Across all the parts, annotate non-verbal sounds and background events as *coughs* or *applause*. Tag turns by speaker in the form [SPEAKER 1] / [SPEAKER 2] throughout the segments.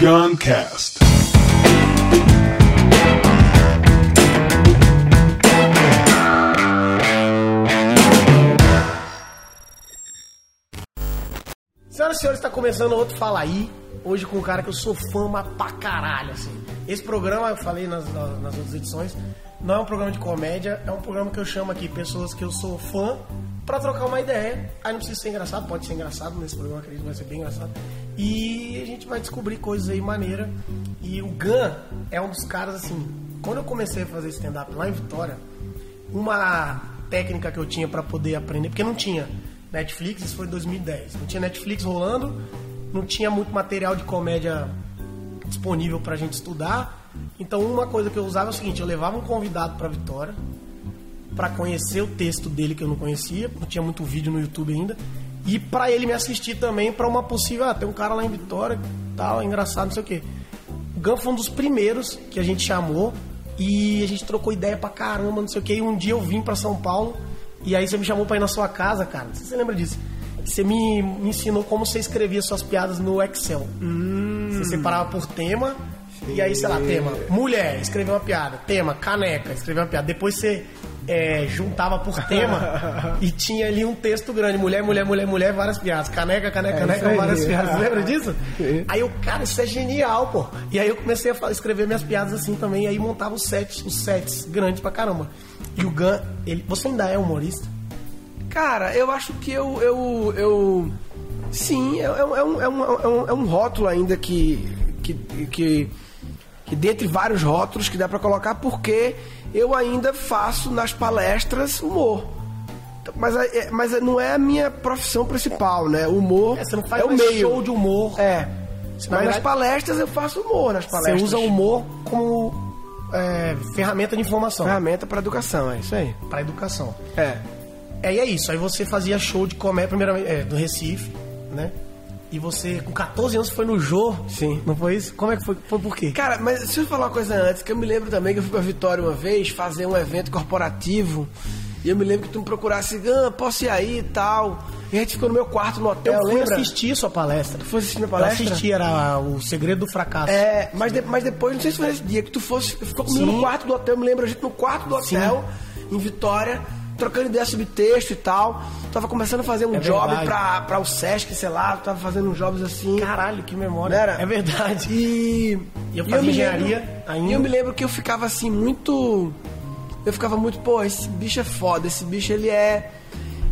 [SPEAKER 1] Guncast.
[SPEAKER 2] Senhoras e senhores, está começando outro Fala Aí. Hoje com um cara que eu sou fã, pra caralho, assim. Esse programa, eu falei nas, nas, nas outras edições, não é um programa de comédia, é um programa que eu chamo aqui pessoas que eu sou fã pra trocar uma ideia. Aí não precisa ser engraçado, pode ser engraçado nesse programa, acredito que vai ser bem engraçado. E a gente vai descobrir coisas aí maneira. E o Gun é um dos caras, assim, quando eu comecei a fazer stand-up lá em Vitória, uma técnica que eu tinha pra poder aprender, porque não tinha Netflix, isso foi em 2010. Não tinha Netflix rolando, não tinha muito material de comédia disponível pra gente estudar. Então, uma coisa que eu usava é o seguinte: eu levava um convidado pra Vitória pra conhecer o texto dele que eu não conhecia, não tinha muito vídeo no YouTube ainda, e pra ele me assistir também pra uma possível, ah, tem um cara lá em Vitória, tal, é engraçado, não sei o quê. O Gun foi um dos primeiros que a gente chamou e a gente trocou ideia pra caramba, não sei o quê. E um dia eu vim pra São Paulo e aí você me chamou pra ir na sua casa, cara. Não sei se você lembra disso. Você me, me ensinou como você escrevia suas piadas no Excel. Você separava por tema. E aí, sei lá, tema mulher, escreveu uma piada. Tema caneca, escreveu uma piada. Depois você é, juntava por tema *laughs* e tinha ali um texto grande: mulher, mulher, mulher, mulher, várias piadas. Caneca, caneca,
[SPEAKER 3] É
[SPEAKER 2] caneca,
[SPEAKER 3] aí.
[SPEAKER 2] várias piadas. Lembra disso?
[SPEAKER 3] Sim.
[SPEAKER 2] Aí eu, cara, isso é genial, pô. E aí eu comecei a escrever minhas piadas assim também. E aí montava os sets, os sets grandes pra caramba. E o Gun, ele. Você ainda é humorista?
[SPEAKER 3] Cara, eu acho que eu. eu, eu sim, é, é um, é, um, é, um, é um rótulo ainda que. que, que, que dentre vários rótulos que dá pra colocar, porque eu ainda faço nas palestras humor. Mas, é- mas não é a minha profissão principal, né? O humor
[SPEAKER 2] É, você não faz
[SPEAKER 3] é o meio.
[SPEAKER 2] show de humor.
[SPEAKER 3] É.
[SPEAKER 2] Na
[SPEAKER 3] Mas
[SPEAKER 2] verdade-
[SPEAKER 3] nas palestras eu faço humor nas
[SPEAKER 2] Você
[SPEAKER 3] palestras.
[SPEAKER 2] usa o humor como é, ferramenta de informação
[SPEAKER 3] ferramenta pra educação, é isso aí.
[SPEAKER 2] pra educação.
[SPEAKER 3] É.
[SPEAKER 2] É, e é isso. Aí você fazia show de comédia, primeiramente, é, do Recife, né? E você, com 14 anos, foi no Jô.
[SPEAKER 3] Sim.
[SPEAKER 2] Não foi isso? Como é que foi? Foi por quê?
[SPEAKER 3] Cara, mas deixa eu falar uma coisa antes, que eu me lembro também que eu fui pra Vitória uma vez fazer um evento corporativo. E eu me lembro que tu me procurasse, ah, posso ir aí e tal. E a gente ficou no meu quarto no hotel,
[SPEAKER 2] Eu fui
[SPEAKER 3] lembra?
[SPEAKER 2] assistir sua palestra.
[SPEAKER 3] Tu foi assistir minha
[SPEAKER 2] Eu
[SPEAKER 3] palestra?
[SPEAKER 2] assisti, era o segredo do fracasso.
[SPEAKER 3] É, mas, de- mas depois, não sei se foi nesse dia, que tu fosse, ficou comigo
[SPEAKER 2] Sim.
[SPEAKER 3] no quarto do hotel, eu me lembro a gente no quarto do hotel, em Vitória, trocando ideia sobre texto e tal. Tava começando a fazer um
[SPEAKER 2] É
[SPEAKER 3] job pra, pra o Sesc, sei lá, tava fazendo uns jobs assim.
[SPEAKER 2] Caralho, que memória.
[SPEAKER 3] Não era?
[SPEAKER 2] É verdade.
[SPEAKER 3] E,
[SPEAKER 2] E eu fazia engenharia
[SPEAKER 3] lembro-
[SPEAKER 2] ainda.
[SPEAKER 3] E eu me lembro que eu ficava assim, muito. Eu ficava muito, pô, esse bicho é foda, esse bicho ele é.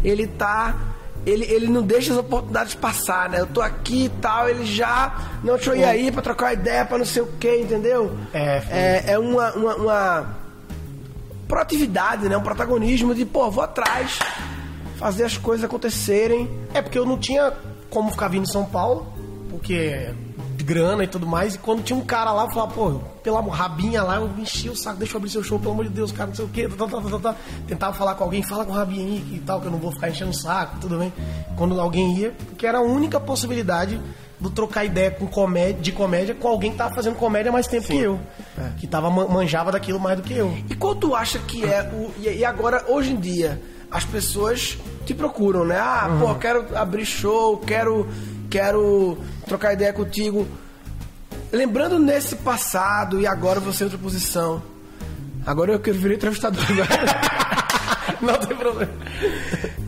[SPEAKER 3] Ele tá. Ele, ele não deixa as oportunidades passar, né? Eu tô aqui e tal, ele já. Não, deixa eu ir aí pra trocar ideia, pra não sei o que, entendeu?
[SPEAKER 2] É,
[SPEAKER 3] é, é uma, uma, uma proatividade, né? Um protagonismo de, pô, vou atrás, fazer as coisas acontecerem.
[SPEAKER 2] É porque eu não tinha como ficar vindo em São Paulo, porque grana e tudo mais. E quando tinha um cara lá, eu falava, pô, pela rabinha lá, eu enchi o saco, deixa eu abrir seu show, pelo amor de Deus, cara, não sei o quê. Tá, tá, tá, tá, tá. Tentava falar com alguém, fala com o rabinha aí e tal, que eu não vou ficar enchendo o saco, tudo bem. Quando alguém ia, porque era a única possibilidade do trocar ideia com comédia, de comédia com alguém que tava fazendo comédia há mais tempo que eu. Que tava, man- manjava daquilo mais do que eu.
[SPEAKER 3] E qual tu acha que é o. E agora, hoje em dia, as pessoas te procuram, né? Ah, pô, quero abrir show, quero, quero trocar ideia contigo. Lembrando nesse passado e agora você em outra posição. Agora eu quero virar entrevistador. *laughs*
[SPEAKER 2] Não tem problema.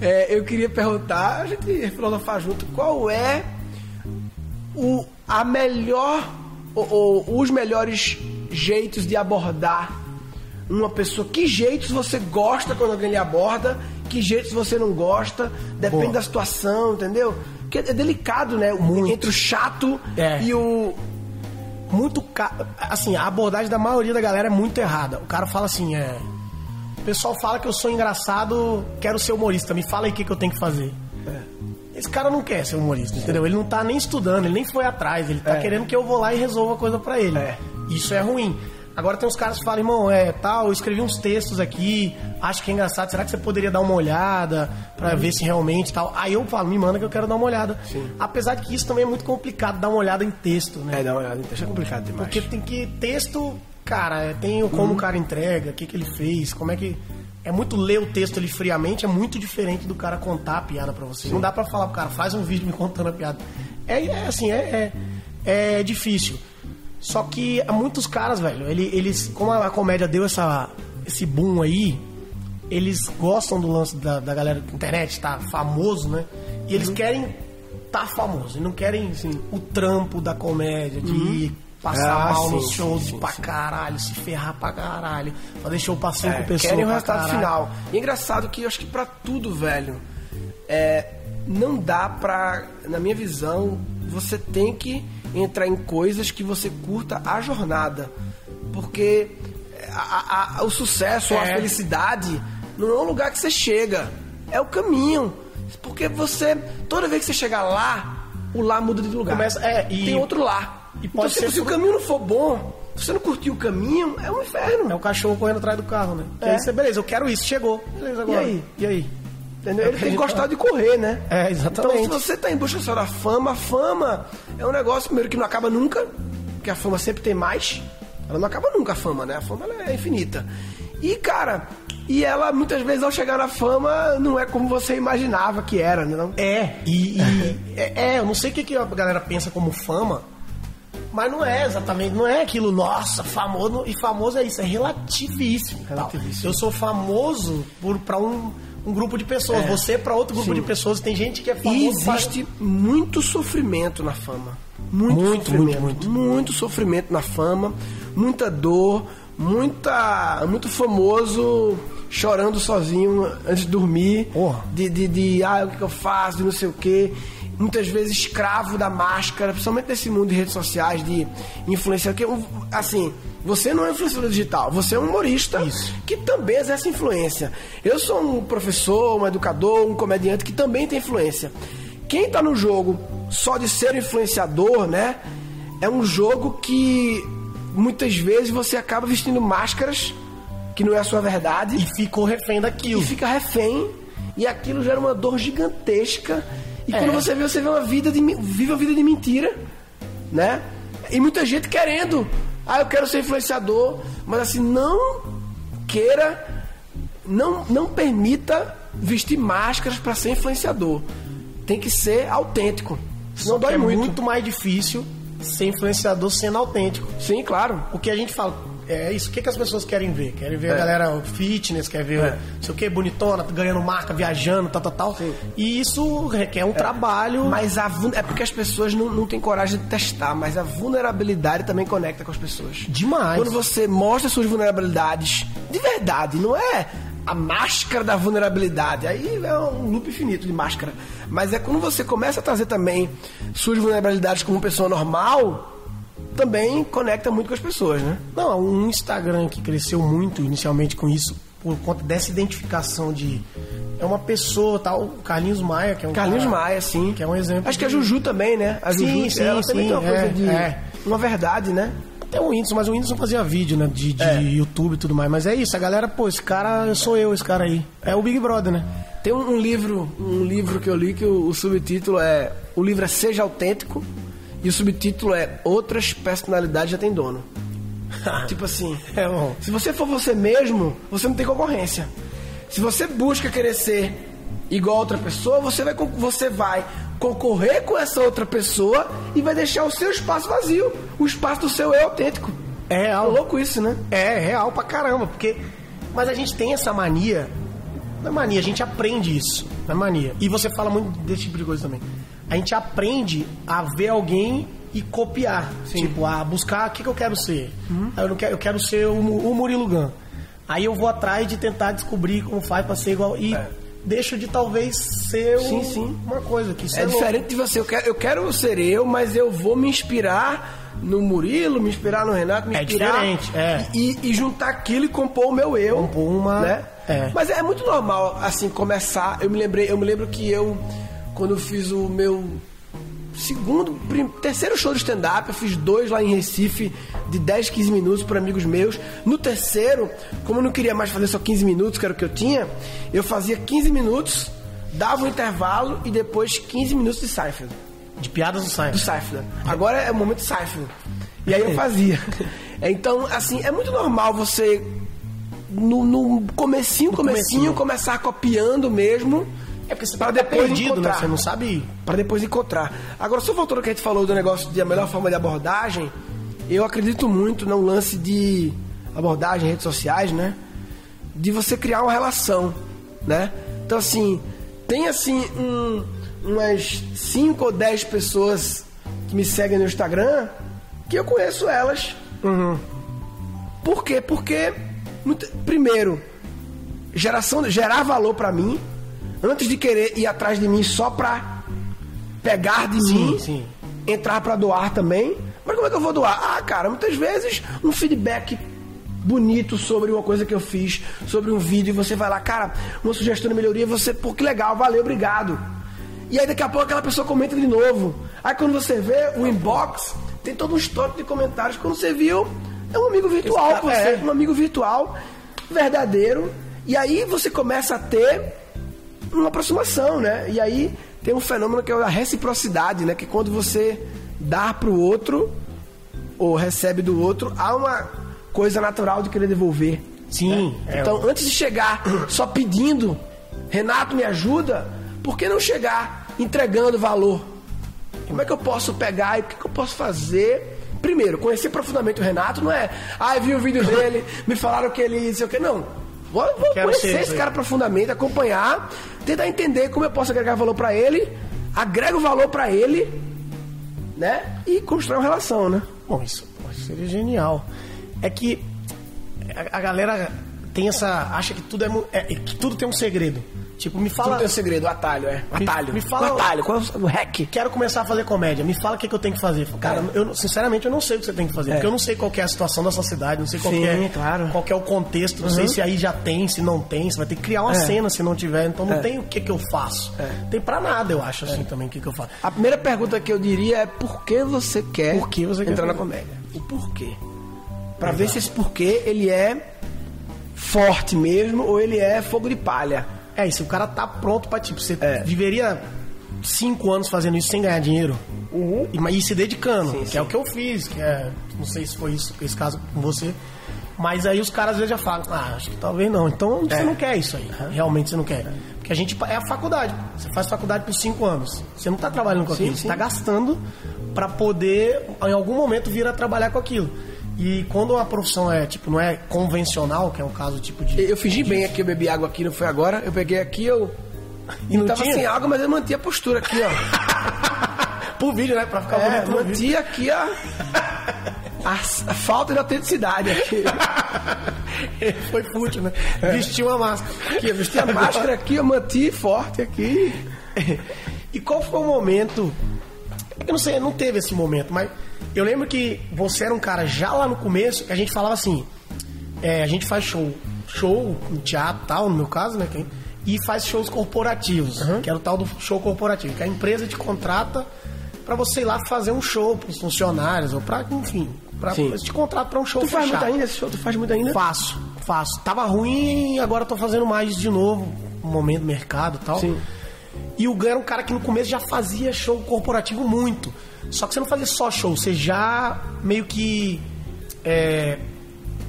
[SPEAKER 3] É, eu queria perguntar, a gente filosofar junto, qual é o, a melhor, ou, ou os melhores jeitos de abordar uma pessoa? Que jeitos você gosta quando alguém lhe aborda? Que jeitos você não gosta? Depende
[SPEAKER 2] Boa.
[SPEAKER 3] da situação, entendeu? Porque é delicado, né? O-
[SPEAKER 2] Muito.
[SPEAKER 3] Entre o chato
[SPEAKER 2] É.
[SPEAKER 3] e o.
[SPEAKER 2] muito ca... assim, a abordagem da maioria da galera é muito errada. O cara fala assim, é, o pessoal fala que eu sou engraçado, quero ser humorista, me fala aí o que, que eu tenho que fazer. Esse cara não quer ser humorista, entendeu? Ele não tá nem estudando, ele nem foi atrás, ele tá
[SPEAKER 3] É.
[SPEAKER 2] querendo que eu vou lá e resolva a coisa pra ele.
[SPEAKER 3] É.
[SPEAKER 2] Isso é ruim. Agora tem uns caras que falam, irmão, é tal, eu escrevi uns textos aqui, acho que é engraçado, será que você poderia dar uma olhada pra ver se realmente tal? Aí eu falo, me manda que eu quero dar uma olhada. Apesar de que isso também é muito complicado, dar uma olhada em texto, né?
[SPEAKER 3] É, dá uma olhada, então, isso é complicado demais.
[SPEAKER 2] Porque tem que. Texto, cara, é, tem como o cara entrega, o que, que ele fez, como é que. É muito ler o texto ali friamente, é muito diferente do cara contar a piada pra você. Não dá pra falar pro cara, faz um vídeo me contando a piada. É, é assim, é, é, é difícil. Só que há muitos caras, velho, ele- eles, como a comédia deu essa, esse boom aí, eles gostam do lance da, da galera da internet, tá famoso, né? E eles querem tá famoso, e não querem assim, o trampo da comédia, de passar
[SPEAKER 3] Ah,
[SPEAKER 2] mal
[SPEAKER 3] sim,
[SPEAKER 2] nos shows
[SPEAKER 3] sim,
[SPEAKER 2] pra
[SPEAKER 3] sim.
[SPEAKER 2] caralho, se ferrar pra caralho, fazer show pra cinco
[SPEAKER 3] É,
[SPEAKER 2] pessoas.
[SPEAKER 3] querem o
[SPEAKER 2] pra
[SPEAKER 3] resultado
[SPEAKER 2] caralho.
[SPEAKER 3] final. E é engraçado que eu acho que pra tudo, velho, é, não dá pra, na minha visão, você tem que entrar em coisas que você curta a jornada. Porque a- a- a- o sucesso, a
[SPEAKER 2] É.
[SPEAKER 3] felicidade, não é um lugar que você chega, é o caminho. Porque você, toda vez que você chegar lá, o lá muda de lugar.
[SPEAKER 2] Começa- é, e-
[SPEAKER 3] Tem outro lá.
[SPEAKER 2] E
[SPEAKER 3] então,
[SPEAKER 2] pode
[SPEAKER 3] se,
[SPEAKER 2] ser
[SPEAKER 3] se o
[SPEAKER 2] fru-
[SPEAKER 3] caminho não for bom, se você não curtir o caminho, é um inferno.
[SPEAKER 2] É o cachorro correndo atrás do carro, né? E
[SPEAKER 3] É.
[SPEAKER 2] aí você, beleza, eu quero isso, chegou. Beleza, agora.
[SPEAKER 3] aí?
[SPEAKER 2] E aí?
[SPEAKER 3] Entendeu? Ele tem que gostar de correr, né?
[SPEAKER 2] É, exatamente.
[SPEAKER 3] Então, se você tá em busca só da fama, a fama é um negócio, primeiro, que não acaba nunca, porque a fama sempre tem mais. Ela não acaba nunca, a fama, né? A fama é infinita. E, cara, e ela, muitas vezes, ao chegar na fama, não é como você imaginava que era, né? Não?
[SPEAKER 2] É, e, e- *laughs* é, é, eu não sei o que, que a galera pensa como fama, mas não é exatamente, não é aquilo, nossa, famoso, e famoso é isso, é relativíssimo.
[SPEAKER 3] Relativíssimo.
[SPEAKER 2] Eu sou famoso por, pra um, um grupo de pessoas,
[SPEAKER 3] É.
[SPEAKER 2] você pra outro grupo
[SPEAKER 3] Sim.
[SPEAKER 2] de pessoas, tem gente que é
[SPEAKER 3] E
[SPEAKER 2] famoso. pra-
[SPEAKER 3] existe muito sofrimento na fama. Muito,
[SPEAKER 2] Muito,
[SPEAKER 3] sofrimento.
[SPEAKER 2] muito,
[SPEAKER 3] Muito sofrimento na fama, muita dor, muita, muito famoso chorando sozinho antes de dormir.
[SPEAKER 2] Porra.
[SPEAKER 3] De, de, de, ah, o que eu faço, de não sei o quê. Muitas vezes escravo da máscara, principalmente nesse mundo de redes sociais, de influência. Que, assim, você não é influenciador digital, você é um humorista
[SPEAKER 2] Isso.
[SPEAKER 3] que também exerce influência. Eu sou um professor, um educador, um comediante que também tem influência. Quem tá no jogo só de ser influenciador, né? É um jogo que muitas vezes você acaba vestindo máscaras que não é a sua verdade
[SPEAKER 2] E ficou refém daquilo.
[SPEAKER 3] e fica refém e aquilo gera uma dor gigantesca. E
[SPEAKER 2] É.
[SPEAKER 3] quando você vê, você vê uma vida de, vive uma vida de mentira, né? E muita gente querendo, ah, eu quero ser influenciador, mas assim, não queira, não, não permita vestir máscaras para ser influenciador. Tem que ser autêntico. Senão
[SPEAKER 2] Só
[SPEAKER 3] dói
[SPEAKER 2] é
[SPEAKER 3] muito.
[SPEAKER 2] muito mais difícil ser influenciador sendo autêntico.
[SPEAKER 3] Sim, claro.
[SPEAKER 2] O que a gente fala, é isso, o que, que as pessoas querem ver? Querem ver a
[SPEAKER 3] É.
[SPEAKER 2] galera o fitness, quer ver
[SPEAKER 3] É.
[SPEAKER 2] o, não sei o que, bonitona, ganhando marca, viajando, tal, tal, tal.
[SPEAKER 3] Sim.
[SPEAKER 2] E isso requer um trabalho.
[SPEAKER 3] Mas a é porque as pessoas não, não têm coragem de testar, mas a vulnerabilidade também conecta com as pessoas.
[SPEAKER 2] Demais.
[SPEAKER 3] Quando você mostra suas vulnerabilidades de verdade, não é a máscara da vulnerabilidade. Aí é um loop infinito de máscara. Mas é quando você começa a trazer também suas vulnerabilidades como pessoa normal, também conecta muito com as pessoas, né?
[SPEAKER 2] Não, um Instagram que cresceu muito inicialmente com isso, por conta dessa identificação de. É uma pessoa, tal, o Carlinhos Maia, que é um.
[SPEAKER 3] Carlinhos
[SPEAKER 2] cara-
[SPEAKER 3] Maia, sim.
[SPEAKER 2] Que é um exemplo.
[SPEAKER 3] Acho que a
[SPEAKER 2] de-
[SPEAKER 3] Juju também, né? A
[SPEAKER 2] Sim,
[SPEAKER 3] Juju,
[SPEAKER 2] sim,
[SPEAKER 3] ela também
[SPEAKER 2] sim,
[SPEAKER 3] tem uma coisa
[SPEAKER 2] é,
[SPEAKER 3] de.
[SPEAKER 2] é.
[SPEAKER 3] Uma verdade, né?
[SPEAKER 2] Até o Whindersson, mas o Whindersson fazia vídeo, né? De, de
[SPEAKER 3] É.
[SPEAKER 2] YouTube e tudo mais. Mas é isso, a galera, pô, esse cara sou eu, esse cara aí. É o Big Brother, né?
[SPEAKER 3] Tem um, um livro, um livro que eu li que o, o subtítulo é o livro é Seja Autêntico e o subtítulo é Outras personalidades já têm dono. tipo assim,
[SPEAKER 2] É bom.
[SPEAKER 3] se você for você mesmo, você não tem concorrência. Se você busca querer ser igual a outra pessoa, você vai, você vai concorrer com essa outra pessoa e vai deixar o seu espaço vazio. O espaço do seu eu autêntico.
[SPEAKER 2] É
[SPEAKER 3] É
[SPEAKER 2] real.
[SPEAKER 3] louco isso, né?
[SPEAKER 2] É, real pra caramba, porque. Mas a gente tem essa mania. Não é mania, a gente aprende isso. Não é mania. E você fala muito desse tipo de coisa também. A gente aprende a ver alguém e copiar. Tipo, a buscar o que, que eu quero ser. Eu, não quero, eu quero ser o, o Murilo Gun. Aí eu vou atrás de tentar descobrir como faz pra ser igual. E deixo de talvez ser
[SPEAKER 3] Sim,
[SPEAKER 2] um-
[SPEAKER 3] sim.
[SPEAKER 2] uma coisa que
[SPEAKER 3] É
[SPEAKER 2] louco.
[SPEAKER 3] diferente de você. Eu quero, eu quero ser eu, mas eu vou me inspirar no Murilo, me inspirar no Renato, me
[SPEAKER 2] É
[SPEAKER 3] inspirar.
[SPEAKER 2] diferente, é.
[SPEAKER 3] E, e juntar aquilo e compor o meu eu.
[SPEAKER 2] Compor uma-
[SPEAKER 3] Né?
[SPEAKER 2] é.
[SPEAKER 3] Mas é muito normal, assim, começar. Eu me lembrei, eu me lembro que eu, quando eu fiz o meu segundo, terceiro show de stand-up, eu fiz dois lá em Recife, de 10, 15 minutos para amigos meus. No terceiro, como eu não queria mais fazer só 15 minutos, que era o que eu tinha, eu fazia 15 minutos, dava um intervalo e depois 15 minutos de Seinfeld.
[SPEAKER 2] De piadas do
[SPEAKER 3] Do
[SPEAKER 2] Seinfeld.
[SPEAKER 3] Seinfeld. Agora é o momento Seinfeld. E aí eu fazia. *laughs* Então, assim, é muito normal você no, no comecinho, comecinho,
[SPEAKER 2] comecinho.
[SPEAKER 3] começar copiando mesmo
[SPEAKER 2] É porque você
[SPEAKER 3] Pra
[SPEAKER 2] tá
[SPEAKER 3] depois
[SPEAKER 2] perdido, né?
[SPEAKER 3] encontrar.
[SPEAKER 2] Você não sabe.
[SPEAKER 3] Para depois encontrar. Agora, só voltando ao que a gente falou do negócio de a melhor forma de abordagem, eu acredito muito no lance de abordagem em redes sociais, né? De você criar uma relação, né? Então, assim, tem assim um- umas 5 ou 10 pessoas que me seguem no Instagram que eu conheço elas. Por quê? Porque, muito- primeiro, geração, gerar valor pra mim, antes de querer ir atrás de mim só pra pegar de
[SPEAKER 2] Sim,
[SPEAKER 3] mim,
[SPEAKER 2] sim.
[SPEAKER 3] entrar pra doar também. Mas como é que eu vou doar? Ah, cara, muitas vezes um feedback bonito sobre uma coisa que eu fiz, sobre um vídeo, e você vai lá, cara, uma sugestão de melhoria, você, pô, que legal, valeu, obrigado. E aí daqui a pouco aquela pessoa comenta de novo. Aí quando você vê o inbox, tem todo um histórico de comentários. Quando você viu, é um amigo virtual você,
[SPEAKER 2] é.
[SPEAKER 3] um amigo virtual, verdadeiro. E aí você começa a ter uma aproximação, né? E aí tem um fenômeno que é a reciprocidade, né? Que quando você dá pro outro ou recebe do outro, há uma coisa natural de querer devolver.
[SPEAKER 2] Sim.
[SPEAKER 3] né?
[SPEAKER 2] é,
[SPEAKER 3] Então, antes de chegar só pedindo, Renato me ajuda, por que não chegar entregando valor? Como é que eu posso pegar e o que, que eu posso fazer? Primeiro, conhecer profundamente o Renato não é, ah, eu vi o vídeo dele, me falaram que ele, sei o que, não. Vou, vou conhecer esse cara profundamente, acompanhar, tentar entender como eu posso agregar valor pra ele, agrego valor pra ele, né? E construir uma relação, né?
[SPEAKER 2] Bom, isso, seria genial. É que a, a galera tem essa. acha que tudo é, é- que tudo tem um segredo. Tipo, me
[SPEAKER 3] Fala o teu segredo, o atalho, é. O
[SPEAKER 2] Me-
[SPEAKER 3] atalho.
[SPEAKER 2] me fala-
[SPEAKER 3] o atalho, qual é o hack?
[SPEAKER 2] Quero começar a fazer comédia. Me fala o que, que eu tenho que fazer. Cara, eu, sinceramente, eu não sei o que você tem que fazer. Porque eu não sei qual que é a situação da sua cidade, não sei qual,
[SPEAKER 3] Sim,
[SPEAKER 2] que, é,
[SPEAKER 3] claro.
[SPEAKER 2] qual é o contexto, não sei se aí já tem, se não tem. Você vai ter que criar uma
[SPEAKER 3] É.
[SPEAKER 2] cena se não tiver. Então não
[SPEAKER 3] É.
[SPEAKER 2] tem o que, que eu faço. Tem pra nada, eu acho, assim, também, o que, que eu faço.
[SPEAKER 3] A primeira pergunta que eu diria é por que você quer
[SPEAKER 2] Por que você quer
[SPEAKER 3] entrar na
[SPEAKER 2] fazer?
[SPEAKER 3] comédia? O porquê. Pra ver se esse porquê ele é forte mesmo ou ele é fogo de palha.
[SPEAKER 2] É, e se o cara tá pronto pra, tipo, você
[SPEAKER 3] É.
[SPEAKER 2] viveria cinco anos fazendo isso sem ganhar dinheiro e, mas- e se dedicando,
[SPEAKER 3] Sim,
[SPEAKER 2] que
[SPEAKER 3] sim.
[SPEAKER 2] é o que eu fiz, que é, não sei se foi isso, esse caso com você, mas aí os caras às vezes já falam, ah, acho que talvez não, então você
[SPEAKER 3] É.
[SPEAKER 2] não quer isso aí, realmente você não quer. Porque a gente, é a faculdade, você faz faculdade por cinco anos, você não tá trabalhando com aquilo,
[SPEAKER 3] sim.
[SPEAKER 2] você tá gastando pra poder, em algum momento, vir a trabalhar com aquilo. E quando uma profissão é, tipo, não é convencional, que é o caso, tipo, de...
[SPEAKER 3] Eu fingi bem aqui, eu bebi água aqui, não foi agora. Eu peguei aqui, eu.
[SPEAKER 2] E não
[SPEAKER 3] tava
[SPEAKER 2] tinha?
[SPEAKER 3] sem água, mas eu mantinha a postura aqui, ó. *laughs*
[SPEAKER 2] Por vídeo, né? Pra ficar
[SPEAKER 3] É,
[SPEAKER 2] bonito
[SPEAKER 3] mantia aqui a, a, a falta de autenticidade aqui. *laughs*
[SPEAKER 2] Foi fútil, né? Vestiu uma máscara.
[SPEAKER 3] aqui eu vesti a máscara aqui, eu manti forte aqui. *laughs*
[SPEAKER 2] E qual foi o momento? Eu não sei, não teve esse momento, mas eu lembro que você era um cara já lá no começo, que a gente falava assim: é, a gente faz show, show no teatro tal, no meu caso, né? quem- E faz shows corporativos, que era o tal do show corporativo, que a empresa te contrata pra você ir lá fazer um show pros funcionários, ou pra, enfim, eles te contratam pra um show
[SPEAKER 3] Tu faz
[SPEAKER 2] fechado.
[SPEAKER 3] muito ainda esse show? Tu faz muito ainda?
[SPEAKER 2] Faço, faço. Tava ruim, agora tô fazendo mais de novo, no momento do mercado e tal.
[SPEAKER 3] Sim.
[SPEAKER 2] E o Gun era um cara que no começo já fazia show corporativo muito. Só que você não fazia só show, você já meio que é,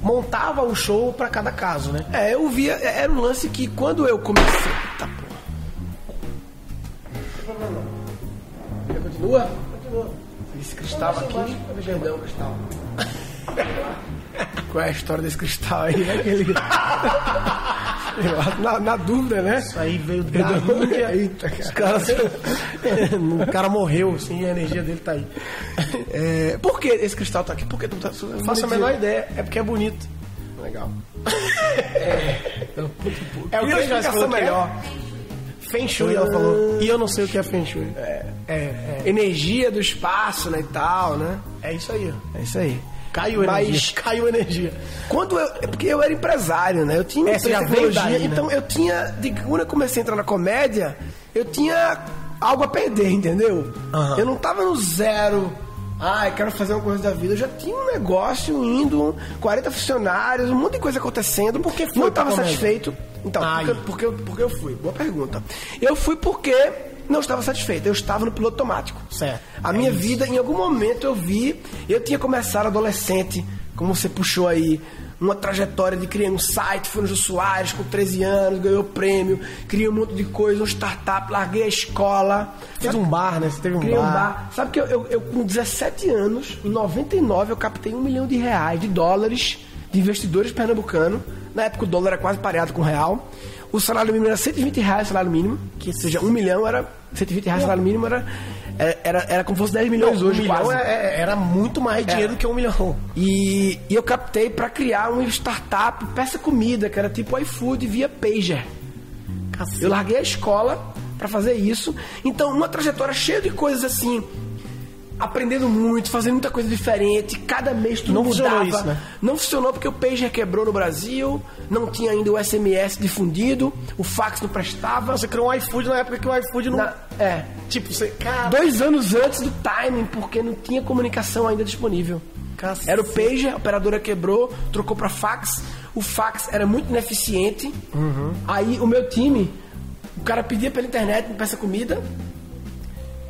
[SPEAKER 2] montava o show pra cada caso, né?
[SPEAKER 3] É, eu via. Era um lance que quando eu comecei. Tá, porra. Continua? Continua. Esse cristal aqui. Perdão, cristal. *laughs* Qual é a história desse cristal aí? né? Aquele... *laughs* na, na dúvida, né?
[SPEAKER 2] Isso aí veio da Índia.
[SPEAKER 3] Eita,
[SPEAKER 2] Os
[SPEAKER 3] cara.
[SPEAKER 2] caras, *laughs* o cara morreu, assim, a energia dele tá aí.
[SPEAKER 3] É, por que esse cristal tá aqui? Por que tu tá.
[SPEAKER 2] Não faço a menor ideia, é porque é bonito.
[SPEAKER 3] Legal.
[SPEAKER 2] É o que eu já falou
[SPEAKER 3] melhor.
[SPEAKER 2] melhor. Feng Shui, ela falou. E eu não sei o que é Feng Shui.
[SPEAKER 3] É.
[SPEAKER 2] É, é,
[SPEAKER 3] Energia do espaço, né, e tal, né?
[SPEAKER 2] é isso aí.
[SPEAKER 3] É isso aí.
[SPEAKER 2] Caiu
[SPEAKER 3] Mas-
[SPEAKER 2] energia. Caiu energia.
[SPEAKER 3] Quando eu. É porque eu era empresário, né? Eu tinha
[SPEAKER 2] É,
[SPEAKER 3] empresa tecnologia,
[SPEAKER 2] daí, né?
[SPEAKER 3] então eu tinha. De, quando eu comecei a entrar na comédia, eu tinha algo a perder, entendeu?
[SPEAKER 2] Aham.
[SPEAKER 3] Eu não tava no zero. Ah, eu quero fazer uma coisa da vida. Eu já tinha um negócio indo, 40 funcionários, um monte de coisa acontecendo.
[SPEAKER 2] Por que foi
[SPEAKER 3] Não
[SPEAKER 2] comédia?
[SPEAKER 3] satisfeito. Então,
[SPEAKER 2] Ai.
[SPEAKER 3] porque, porque, porque eu fui? Boa pergunta. Eu fui porque não estava satisfeito. Eu estava no piloto automático.
[SPEAKER 2] Certo.
[SPEAKER 3] A
[SPEAKER 2] É
[SPEAKER 3] minha
[SPEAKER 2] isso.
[SPEAKER 3] vida, em algum momento eu vi, eu tinha começado adolescente, como você puxou aí, uma trajetória de criar um site, foi no Jô Soares com 13 anos, ganhou prêmio, criei um monte de coisa, um startup, larguei a escola.
[SPEAKER 2] Fez um bar, né? Você teve um
[SPEAKER 3] Criei um
[SPEAKER 2] bar.
[SPEAKER 3] bar. Sabe que eu, eu, eu, com 17 anos, em 99, eu captei um milhão de reais, de dólares, de investidores pernambucanos. Na época o dólar era quase pareado com o real. O salário mínimo era 120 reais, salário mínimo. Que, ou seja, um milhão era 120 reais, salário mínimo era, era, era, era como se fosse 10 milhões
[SPEAKER 2] Não,
[SPEAKER 3] hoje,
[SPEAKER 2] um milhão é- é- era muito mais dinheiro do que um milhão.
[SPEAKER 3] E, e eu captei para criar uma startup peça comida, que era tipo iFood via Pager. Eu larguei a escola para fazer isso. Então, uma trajetória cheia de coisas assim, aprendendo muito, fazendo muita coisa diferente. Cada mês tudo
[SPEAKER 2] Não
[SPEAKER 3] mudava.
[SPEAKER 2] funcionou isso, né?
[SPEAKER 3] Não funcionou porque o Pager quebrou no Brasil, não tinha ainda o SMS difundido, o fax não prestava.
[SPEAKER 2] Você criou um iFood na época que o iFood não.
[SPEAKER 3] Na- é.
[SPEAKER 2] Tipo, você. Cara,
[SPEAKER 3] Dois anos antes do timing, porque não tinha comunicação ainda disponível.
[SPEAKER 2] Cacete.
[SPEAKER 3] Era o pager, a operadora quebrou, trocou para fax. O fax era muito ineficiente. Aí o meu time, o cara pedia pela internet, me peça comida,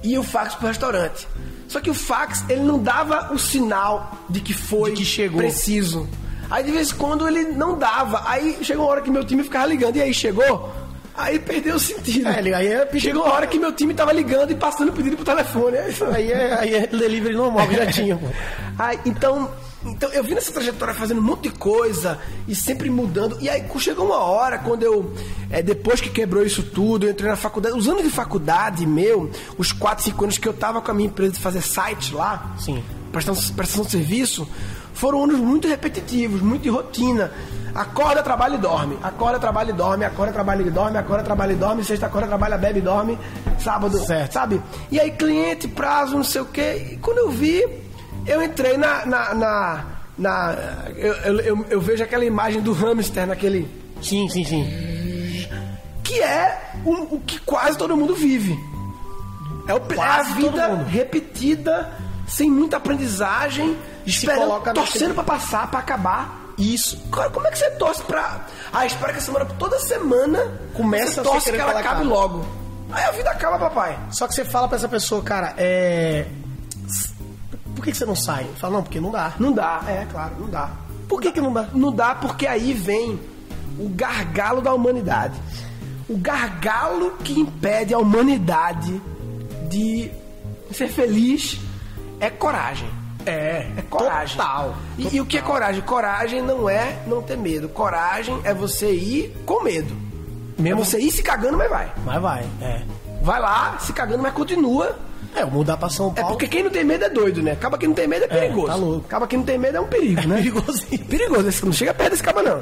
[SPEAKER 3] e o fax pro restaurante. Só que o fax, ele não dava o sinal de que foi
[SPEAKER 2] De que chegou.
[SPEAKER 3] preciso. Aí de vez em quando ele não dava. Aí chegou uma hora que meu time ficava ligando, e aí chegou? Aí perdeu o sentido.
[SPEAKER 2] É, aí é pedido-
[SPEAKER 3] Chegou uma hora que meu time tava ligando e passando pedido pro telefone. Aí,
[SPEAKER 2] Aí é, aí é delivery normal, já tinha, pô. *laughs*
[SPEAKER 3] Aí, então, então, eu vi nessa trajetória fazendo um monte de coisa e sempre mudando. E aí chegou uma hora quando eu, é, depois que quebrou isso tudo, eu entrei na faculdade. Os anos de faculdade meu, os 4, 5 anos que eu tava com a minha empresa de fazer site lá,
[SPEAKER 2] Sim.
[SPEAKER 3] prestação, prestação de serviço, foram anos muito repetitivos, muito de rotina. Acorda, trabalha e dorme. Acorda, trabalha e dorme. Acorda, trabalha e dorme. Acorda, trabalha e dorme. Sexta, acorda, trabalha, bebe e dorme. Sábado,
[SPEAKER 2] Certo.
[SPEAKER 3] sabe? E aí, cliente, prazo, não sei o quê. E quando eu vi, eu entrei na. na, na, na- eu, eu, eu- vejo aquela imagem do hamster naquele.
[SPEAKER 2] Sim, sim, sim.
[SPEAKER 3] Que é o, o que quase todo mundo vive. É, o, é a vida repetida, sem muita aprendizagem, esperando, torcendo pra passar, pra acabar. Isso. Cara, como é que você torce pra. Ah, espera que a semana, toda semana,
[SPEAKER 2] Começa
[SPEAKER 3] você torce que ela acabe. logo. Aí a vida acaba, papai.
[SPEAKER 2] Só que você fala pra essa pessoa, cara, é. Por que, que você não sai? Fala, não, porque não dá.
[SPEAKER 3] Não dá, é claro, não dá.
[SPEAKER 2] Por que, que não dá?
[SPEAKER 3] Não dá porque aí vem o gargalo da humanidade. O gargalo que impede a humanidade de ser feliz é coragem.
[SPEAKER 2] É,
[SPEAKER 3] É coragem.
[SPEAKER 2] Total.
[SPEAKER 3] E, e o que é coragem? Coragem não é não ter medo. Coragem é você ir com medo.
[SPEAKER 2] Mesmo
[SPEAKER 3] É você ir se cagando, mas vai.
[SPEAKER 2] Mas vai, é.
[SPEAKER 3] Vai lá, se cagando, mas continua.
[SPEAKER 2] É, mudar pra São
[SPEAKER 3] É
[SPEAKER 2] Paulo.
[SPEAKER 3] porque quem não tem medo é doido, né? Acaba quem não tem medo é perigoso.
[SPEAKER 2] tá louco.
[SPEAKER 3] Acaba quem não tem medo é um perigo, né? *laughs* Perigoso, esse- não chega perto desse caba, não.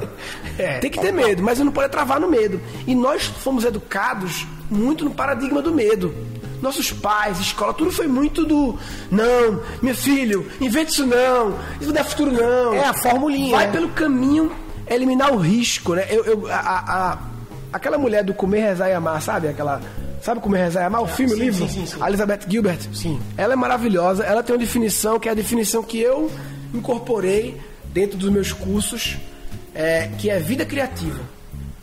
[SPEAKER 2] É.
[SPEAKER 3] Tem que ter medo, mas não pode travar no medo. E nós fomos educados muito no paradigma do medo. Nossos pais, escola, tudo foi muito do não, meu filho, invente isso não, isso não dá futuro não.
[SPEAKER 2] É a formulinha,
[SPEAKER 3] Vai
[SPEAKER 2] né?
[SPEAKER 3] pelo caminho eliminar o risco, né? Eu, eu- a- a- aquela mulher do Comer, Rezar e Amar, sabe? Aquela, sabe Comer, Rezar e Amar? O filme, o livro?
[SPEAKER 2] sim, sim, sim.
[SPEAKER 3] A Elizabeth Gilbert.
[SPEAKER 2] Sim.
[SPEAKER 3] Ela é maravilhosa, ela tem uma definição que é a definição que eu incorporei dentro dos meus cursos, é, que é vida criativa.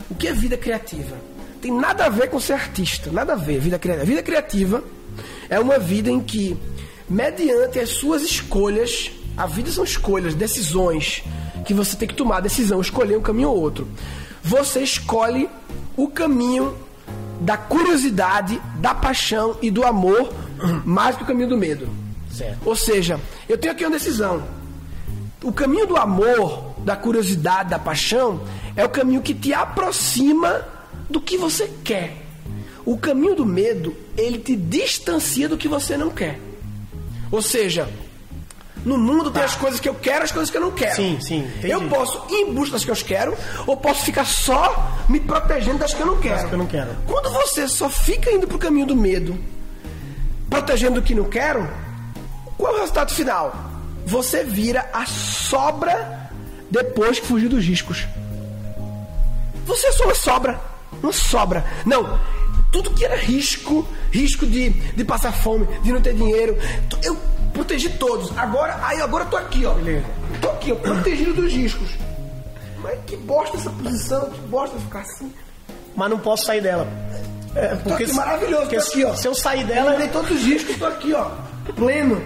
[SPEAKER 3] O que é vida criativa? Tem nada a ver com ser artista, nada a ver. Vida criativa. Vida criativa é uma vida em que, mediante as suas escolhas, a vida são escolhas, decisões que você tem que tomar, decisão, escolher um caminho ou outro. Você escolhe o caminho da curiosidade, da paixão e do amor, mais que o caminho do medo.
[SPEAKER 2] Certo.
[SPEAKER 3] Ou seja, eu tenho aqui uma decisão. O caminho do amor, da curiosidade, da paixão, é o caminho que te aproxima do que você quer. O caminho do medo, ele te distancia do que você não quer. Ou seja, no mundo tem as coisas que eu quero, as coisas que eu não quero.
[SPEAKER 2] Tá. Sim, sim, entendi.
[SPEAKER 3] Eu posso ir em busca das que eu quero, ou posso ficar só me protegendo das que eu não quero.
[SPEAKER 2] que eu não quero.
[SPEAKER 3] Quando você só fica indo pro caminho do medo, protegendo o que não quero, qual é o resultado final? Você vira a sobra depois que fugir dos riscos. Você é só uma sobra. Uma sobra. Não. Tudo que era risco, risco de, de passar fome, de não ter dinheiro, eu protegi todos. Agora, aí agora eu tô aqui, ó.
[SPEAKER 2] Beleza.
[SPEAKER 3] Tô aqui, ó, protegido dos riscos. Mas que bosta essa posição, que bosta ficar assim.
[SPEAKER 2] Mas não posso sair dela. É,
[SPEAKER 3] Tô aqui, maravilhoso,
[SPEAKER 2] Porque
[SPEAKER 3] tô aqui, ó.
[SPEAKER 2] se eu sair
[SPEAKER 3] Ela
[SPEAKER 2] dela.
[SPEAKER 3] dei todos os riscos, tô aqui, ó. Pleno.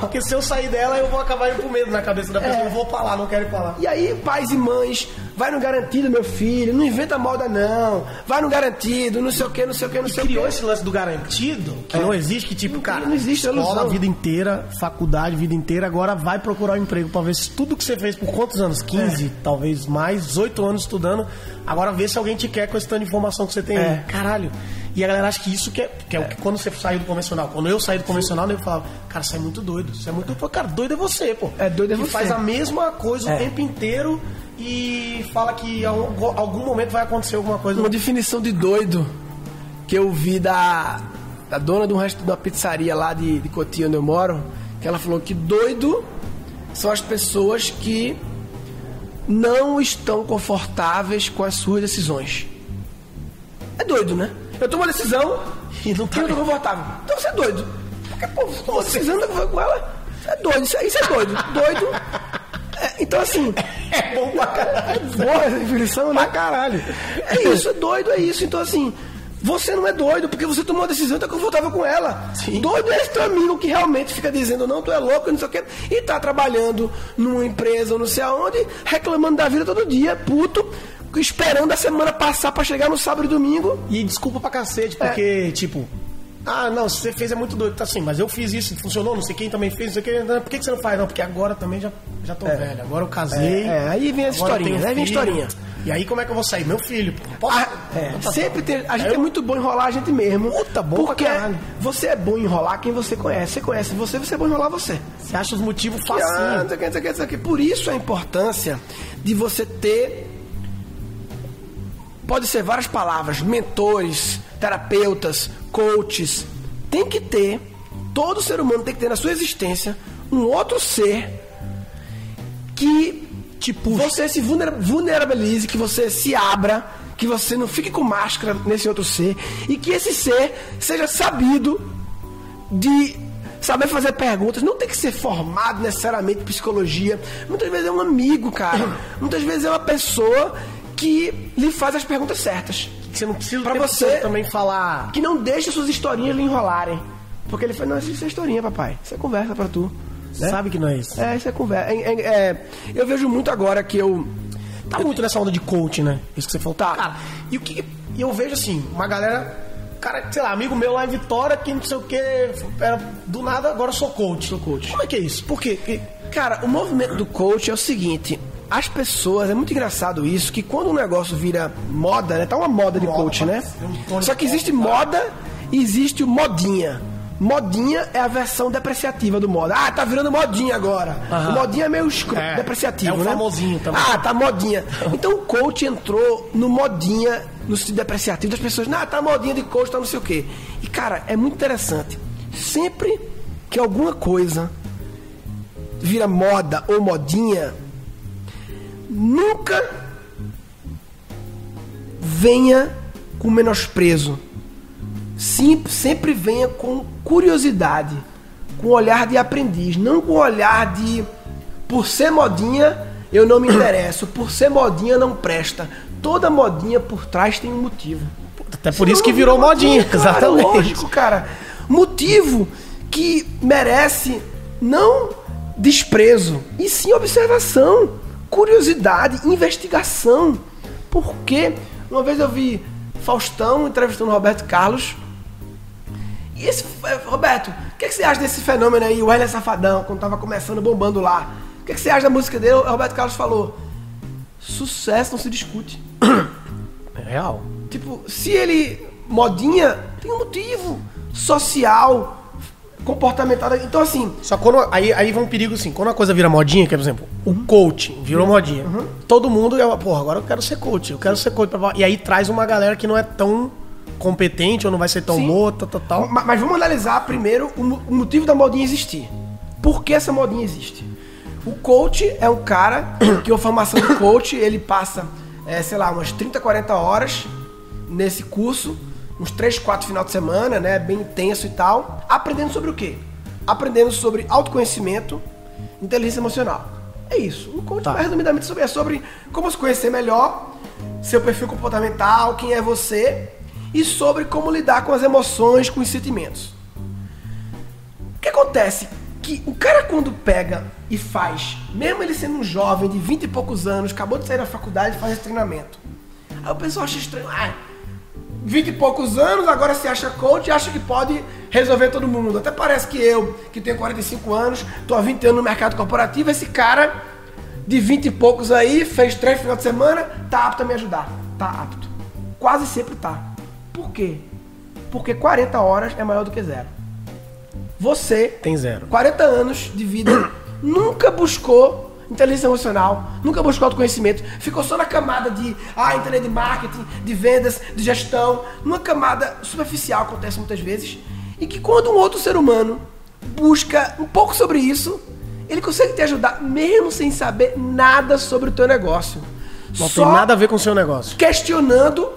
[SPEAKER 2] Porque se eu sair dela, eu vou acabar indo com medo na cabeça da pessoa.
[SPEAKER 3] É.
[SPEAKER 2] Eu vou pra lá, não quero ir pra lá.
[SPEAKER 3] E aí, pais e mães, vai no garantido, meu filho, não inventa moda não. Vai no garantido, não sei o que, não sei o que, não sei o
[SPEAKER 2] Criou
[SPEAKER 3] que.
[SPEAKER 2] esse lance do garantido, que
[SPEAKER 3] É.
[SPEAKER 2] não existe, que tipo,
[SPEAKER 3] Não-
[SPEAKER 2] cara,
[SPEAKER 3] não existe
[SPEAKER 2] escola a vida inteira, faculdade a vida inteira, agora vai procurar um emprego pra ver se tudo que você fez por quantos anos? 15,
[SPEAKER 3] É.
[SPEAKER 2] talvez mais, 18 anos estudando, agora vê se alguém te quer com esse tanto de informação que você tem
[SPEAKER 3] É.
[SPEAKER 2] aí. Caralho. E a galera acha que isso que é, que é, o que quando você saiu do convencional. Quando eu saí do convencional, eu falava, cara, você é muito doido. Você é muito doido. Cara, doido é você, pô.
[SPEAKER 3] É, doido é
[SPEAKER 2] que
[SPEAKER 3] você.
[SPEAKER 2] faz a mesma coisa
[SPEAKER 3] É.
[SPEAKER 2] o tempo inteiro e fala que em algum, algum momento vai acontecer alguma coisa.
[SPEAKER 3] Uma definição de doido que eu vi da, da dona de, um resto, de uma pizzaria lá de, de Cotia, onde eu moro, que ela falou que doido são as pessoas que não estão confortáveis com as suas decisões. É doido, né? Eu tomo uma decisão
[SPEAKER 2] E não
[SPEAKER 3] e
[SPEAKER 2] tá
[SPEAKER 3] eu tô confortável. Então você é doido. Porque, pô, você não tá com ela. Você é doido, isso, é- isso é doido. Doido. É, então assim. *laughs*
[SPEAKER 2] É bom pra caralho.
[SPEAKER 3] Boa definição, né?
[SPEAKER 2] caralho.
[SPEAKER 3] É isso, é doido, é isso. Então, assim, você não é doido porque você tomou uma decisão e tá confortável com ela.
[SPEAKER 2] Sim.
[SPEAKER 3] Doido é esse teu amigo que realmente fica dizendo, não, tu é louco, não sei o quê, e tá trabalhando numa empresa ou não sei aonde, reclamando da vida todo dia, puto, esperando a semana passar pra chegar no sábado e domingo.
[SPEAKER 2] E desculpa pra cacete,
[SPEAKER 3] É.
[SPEAKER 2] porque, tipo, ah, não, se você fez é muito doido, tá assim, mas eu fiz isso, funcionou, não sei quem também fez, não sei quem, por que, que você não faz? Não, porque agora também já, já tô velho, agora eu casei.
[SPEAKER 3] É, aí vem as historinhas, aí vem a historinha.
[SPEAKER 2] E aí como é que eu vou sair? Meu filho, pô.
[SPEAKER 3] Ah, é,
[SPEAKER 2] tá-
[SPEAKER 3] sempre tem, a gente
[SPEAKER 2] Eu-
[SPEAKER 3] é muito bom enrolar a gente mesmo.
[SPEAKER 2] Puta, bom
[SPEAKER 3] porque você é bom enrolar quem você conhece. Você conhece você, você é bom enrolar você.
[SPEAKER 2] Você acha os motivos facinho.
[SPEAKER 3] não sei o que, não sei o que, não sei o que. Por isso a importância de você ter. Pode ser várias palavras, mentores, terapeutas, coaches. Tem que ter, todo ser humano tem que ter na sua existência um outro ser que tipo você se vulnera- vulnerabilize, que você se abra, que você não fique com máscara nesse outro ser e que esse ser seja sabido de saber fazer perguntas. Não tem que ser formado necessariamente em psicologia. Muitas vezes é um amigo, cara. *coughs* Muitas vezes é uma pessoa que lhe faz as perguntas certas.
[SPEAKER 2] Você não precisa
[SPEAKER 3] Pra você
[SPEAKER 2] também falar.
[SPEAKER 3] Que não deixa suas historinhas lhe enrolarem. Porque ele fala, não, isso é historinha, papai. Isso é conversa pra tu. né?
[SPEAKER 2] Sabe que não é isso.
[SPEAKER 3] É, isso é conversa. É, é- é- eu vejo muito agora que eu...
[SPEAKER 2] Tá muito nessa onda de coach, né? Isso que você falou.
[SPEAKER 3] Tá.
[SPEAKER 2] Cara, e o que. E eu vejo assim, uma galera. Cara, sei lá, amigo meu lá em Vitória, que não sei o que. Era, do nada, agora eu sou coach. Sou
[SPEAKER 3] coach.
[SPEAKER 2] Como é que é isso? Por quê? Porque-
[SPEAKER 3] Cara, o movimento do coach é o seguinte. As pessoas, é muito engraçado isso, que quando um negócio vira moda, né? Tá uma moda de
[SPEAKER 2] Moda,
[SPEAKER 3] coach, né?
[SPEAKER 2] um
[SPEAKER 3] Só que existe moda e existe o modinha. Modinha é a versão depreciativa do moda. Ah, tá virando modinha agora.
[SPEAKER 2] Aham.
[SPEAKER 3] O modinha é meio escro...
[SPEAKER 2] É,
[SPEAKER 3] depreciativo,
[SPEAKER 2] é o
[SPEAKER 3] né?
[SPEAKER 2] famosinho também.
[SPEAKER 3] Ah, tá modinha. Então o coach entrou no modinha, no sentido depreciativo das pessoas. Ah, tá modinha de coach, tá não sei o quê. E, cara, é muito interessante. Sempre que alguma coisa vira moda ou modinha, nunca venha com menosprezo. Sim, sempre venha com curiosidade, com olhar de aprendiz, não com olhar de por ser modinha eu não me interesso, por ser modinha não presta. Toda modinha por trás tem um motivo.
[SPEAKER 2] Até por isso que virou modinha,
[SPEAKER 3] Claro,
[SPEAKER 2] exatamente.
[SPEAKER 3] Lógico, cara. Motivo que merece não desprezo, e sim observação, curiosidade, investigação. Porque uma vez eu vi Faustão entrevistando Roberto Carlos. E esse, eh, Roberto, o que, que você acha desse fenômeno aí, o Wesley Safadão, quando tava começando bombando lá? O que, que você acha da música dele? O Roberto Carlos falou: sucesso não se discute. *coughs*
[SPEAKER 2] É real.
[SPEAKER 3] Tipo, se ele modinha, tem um motivo social, comportamental. Então, assim,
[SPEAKER 2] Só quando. Aí, aí vai um perigo assim, quando a coisa vira modinha, que é, por exemplo, o coaching virou modinha. Todo mundo, é, porra, agora eu quero ser coach, eu quero ser coach. E aí traz uma galera que não é tão competente ou não vai ser tão
[SPEAKER 3] Sim.
[SPEAKER 2] boa, tal, tal, tal.
[SPEAKER 3] ma- mas vamos analisar primeiro o, o motivo da modinha existir. Por que essa modinha existe? O coach é um cara que a formação do coach, ele passa, é, sei lá, umas 30, 40 horas nesse curso, uns 3, 4 final de semana, né, bem intenso e tal, aprendendo sobre o quê? Aprendendo sobre autoconhecimento, inteligência emocional. É isso. O coach,
[SPEAKER 2] Tá.
[SPEAKER 3] mais resumidamente, sobre- é sobre como se conhecer melhor, seu perfil comportamental, quem é você, e sobre como lidar com as emoções, com os sentimentos. O que acontece? Que o cara quando pega e faz, mesmo ele sendo um jovem de 20 e poucos anos, acabou de sair da faculdade e faz esse treinamento. Aí o pessoal acha estranho, ah, 20 e poucos anos, agora se acha coach e acha que pode resolver todo mundo. Até parece que eu, que tenho 45 anos, tô há 20 anos no mercado corporativo, esse cara de 20 e poucos aí, fez três final de semana, tá apto a me ajudar. Tá apto. Quase sempre tá. Por quê? Porque 40 horas é maior do que zero. Você
[SPEAKER 2] Tem zero.
[SPEAKER 3] 40 anos de vida, nunca buscou inteligência emocional, nunca buscou autoconhecimento, ficou só na camada de ah, entender de marketing, de vendas, de gestão, numa camada superficial acontece muitas vezes, e que quando um outro ser humano busca um pouco sobre isso, ele consegue te ajudar mesmo sem saber nada sobre o teu negócio.
[SPEAKER 2] Não
[SPEAKER 3] só
[SPEAKER 2] tem nada a ver com o seu negócio.
[SPEAKER 3] questionando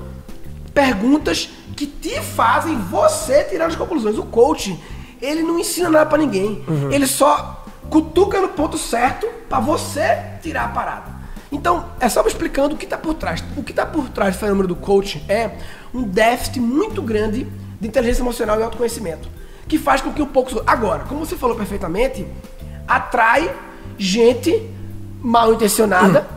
[SPEAKER 3] perguntas que te fazem você tirar as conclusões. O coach, ele não ensina nada pra ninguém. Ele só cutuca no ponto certo pra você tirar a parada. Então, é só me explicando o que tá por trás. O que tá por trás do fenômeno do coach é um déficit muito grande de inteligência emocional e autoconhecimento, que faz com que um pouco agora, como você falou perfeitamente, atrai gente mal intencionada.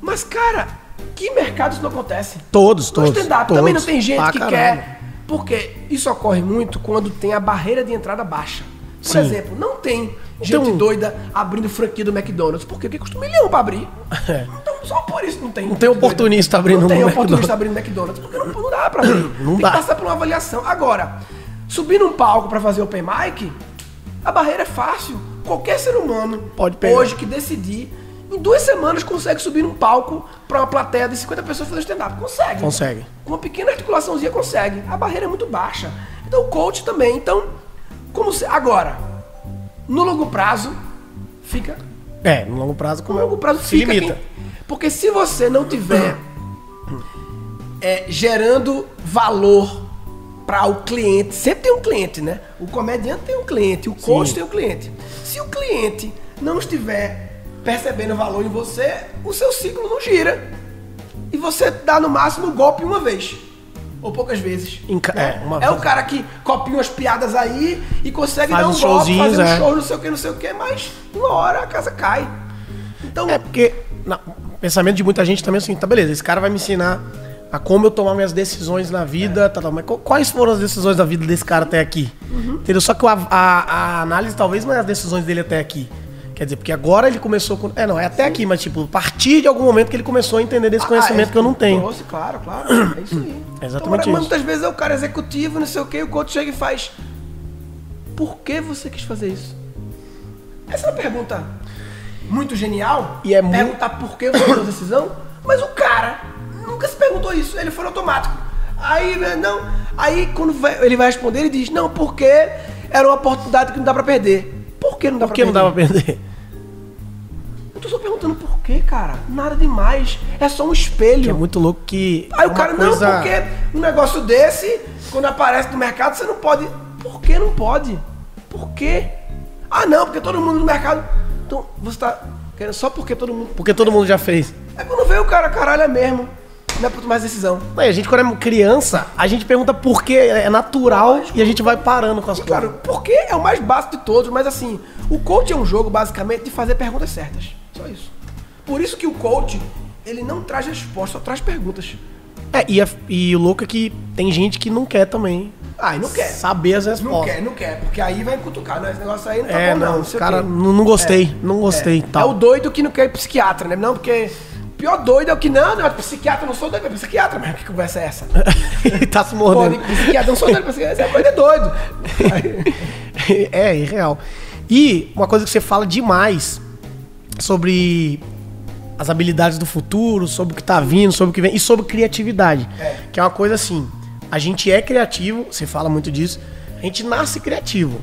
[SPEAKER 3] Mas cara, que mercado isso não acontece?
[SPEAKER 2] Todos,
[SPEAKER 3] No
[SPEAKER 2] todos.
[SPEAKER 3] stand-up
[SPEAKER 2] todos.
[SPEAKER 3] também não tem gente que
[SPEAKER 2] caramba.
[SPEAKER 3] quer. Porque isso ocorre muito quando tem a barreira de entrada baixa. Por
[SPEAKER 2] Sim.
[SPEAKER 3] exemplo, não tem gente
[SPEAKER 2] um-
[SPEAKER 3] doida abrindo franquia do McDonald's. Por quê? Porque custa um milhão pra abrir. *laughs*
[SPEAKER 2] É.
[SPEAKER 3] Então, só por isso não tem.
[SPEAKER 2] Não tem oportunista abrindo
[SPEAKER 3] Não tem
[SPEAKER 2] um
[SPEAKER 3] oportunista
[SPEAKER 2] McDonald's.
[SPEAKER 3] abrindo McDonald's. Porque não, não dá pra abrir. *coughs*
[SPEAKER 2] Não
[SPEAKER 3] tem
[SPEAKER 2] dá.
[SPEAKER 3] que passar por uma avaliação. Agora, subir num palco pra fazer open mic, a barreira é fácil. Qualquer ser humano
[SPEAKER 2] Pode pegar.
[SPEAKER 3] hoje que decidir, em duas semanas consegue subir num palco pra uma plateia de 50 pessoas fazer stand-up. Consegue.
[SPEAKER 2] Consegue.
[SPEAKER 3] Com uma pequena articulaçãozinha consegue. A barreira é muito baixa. Então o coach também. Então, como se. Agora, no longo prazo, fica.
[SPEAKER 2] É, no longo prazo,
[SPEAKER 3] No
[SPEAKER 2] como
[SPEAKER 3] longo prazo
[SPEAKER 2] se
[SPEAKER 3] fica.
[SPEAKER 2] limita.
[SPEAKER 3] quem- Porque se você não tiver é, gerando valor para o cliente, sempre tem um cliente, né? O comediante tem um cliente, o coach
[SPEAKER 2] Sim.
[SPEAKER 3] tem um cliente. Se o cliente não estiver percebendo valor em você, o seu ciclo não gira. E você dá no máximo um golpe uma vez. Ou poucas vezes.
[SPEAKER 2] Enca-
[SPEAKER 3] né?
[SPEAKER 2] é, uma
[SPEAKER 3] é o cara que copia umas piadas aí e consegue
[SPEAKER 2] Faz
[SPEAKER 3] dar um golpe, fazer um
[SPEAKER 2] é.
[SPEAKER 3] show, não sei o que, não sei o que, mas uma hora a casa cai. Então,
[SPEAKER 2] É porque o pensamento de muita gente também é assim, tá beleza, esse cara vai me ensinar a como eu tomar minhas decisões na vida, tá, tá, mas qu- quais foram as decisões da vida desse cara até aqui? Entendeu? Só que a, a- a análise talvez não é as decisões dele até aqui. Quer dizer, porque agora ele começou com. É, não, é até aqui, mas tipo, a partir de algum momento que ele começou a entender desse conhecimento
[SPEAKER 3] Ah, é,
[SPEAKER 2] que eu não tenho.
[SPEAKER 3] Trouxe, claro, claro. É isso aí. *clears throat*
[SPEAKER 2] É exatamente
[SPEAKER 3] Então, mas
[SPEAKER 2] isso.
[SPEAKER 3] Muitas vezes é o cara executivo, não sei o que, o coach chega e faz. Por que você quis fazer isso? Essa é uma pergunta muito genial.
[SPEAKER 2] E é mu-
[SPEAKER 3] Perguntar por que você tomou a decisão, mas o cara nunca se perguntou isso, ele foi no automático. Aí, né, não. Aí quando vai- ele vai responder, ele diz, não, porque era uma oportunidade que não dá pra perder. Por que não dá
[SPEAKER 2] Por
[SPEAKER 3] pra
[SPEAKER 2] que não
[SPEAKER 3] perder?
[SPEAKER 2] dá pra perder?
[SPEAKER 3] Eu tô só perguntando por quê, cara. Nada demais. É só um espelho.
[SPEAKER 2] Que é muito louco que.
[SPEAKER 3] Aí
[SPEAKER 2] é
[SPEAKER 3] o cara,
[SPEAKER 2] coisa-
[SPEAKER 3] não, porque um negócio desse, quando aparece no mercado, você não pode. Por que não pode? Por quê? Ah, não, porque todo mundo no mercado. Então, você tá querendo só porque todo mundo.
[SPEAKER 2] Porque todo mundo já fez.
[SPEAKER 3] É quando vê o cara, caralho, é mesmo. Não é pra tomar decisão.
[SPEAKER 2] Ué, a gente, quando é criança, a gente pergunta por quê, é natural e a gente vai parando com as coisas.
[SPEAKER 3] claro, porque é o mais básico de todos, mas assim, o coach é um jogo basicamente de fazer perguntas certas. Só isso. Por isso que o coach, ele não traz resposta, só traz perguntas.
[SPEAKER 2] É, e, a- e o louco é que tem gente que não quer também
[SPEAKER 3] Ah, e não quer.
[SPEAKER 2] saber as
[SPEAKER 3] Não
[SPEAKER 2] respostas.
[SPEAKER 3] quer, não quer, porque aí vai cutucar, não, esse negócio aí não tá
[SPEAKER 2] É,
[SPEAKER 3] bom não,
[SPEAKER 2] não,
[SPEAKER 3] não
[SPEAKER 2] cara, não, não gostei, não gostei.
[SPEAKER 3] É,
[SPEAKER 2] tal.
[SPEAKER 3] é o doido que não quer ir psiquiatra, né? Não, porque o pior doido é o que não, não, psiquiatra, eu não sou doido pra pro psiquiatra, mas que conversa é essa? *laughs*
[SPEAKER 2] Ele tá se
[SPEAKER 3] Pô,
[SPEAKER 2] mordendo.
[SPEAKER 3] psiquiatra, eu não sou doido pra psiquiatra, essa coisa é doido. *laughs*
[SPEAKER 2] é, irreal. E uma coisa que você fala demais sobre as habilidades do futuro, sobre o que tá vindo, sobre o que vem, e sobre criatividade.
[SPEAKER 3] É.
[SPEAKER 2] Que é uma coisa assim, a gente é criativo, você fala muito disso, a gente nasce criativo.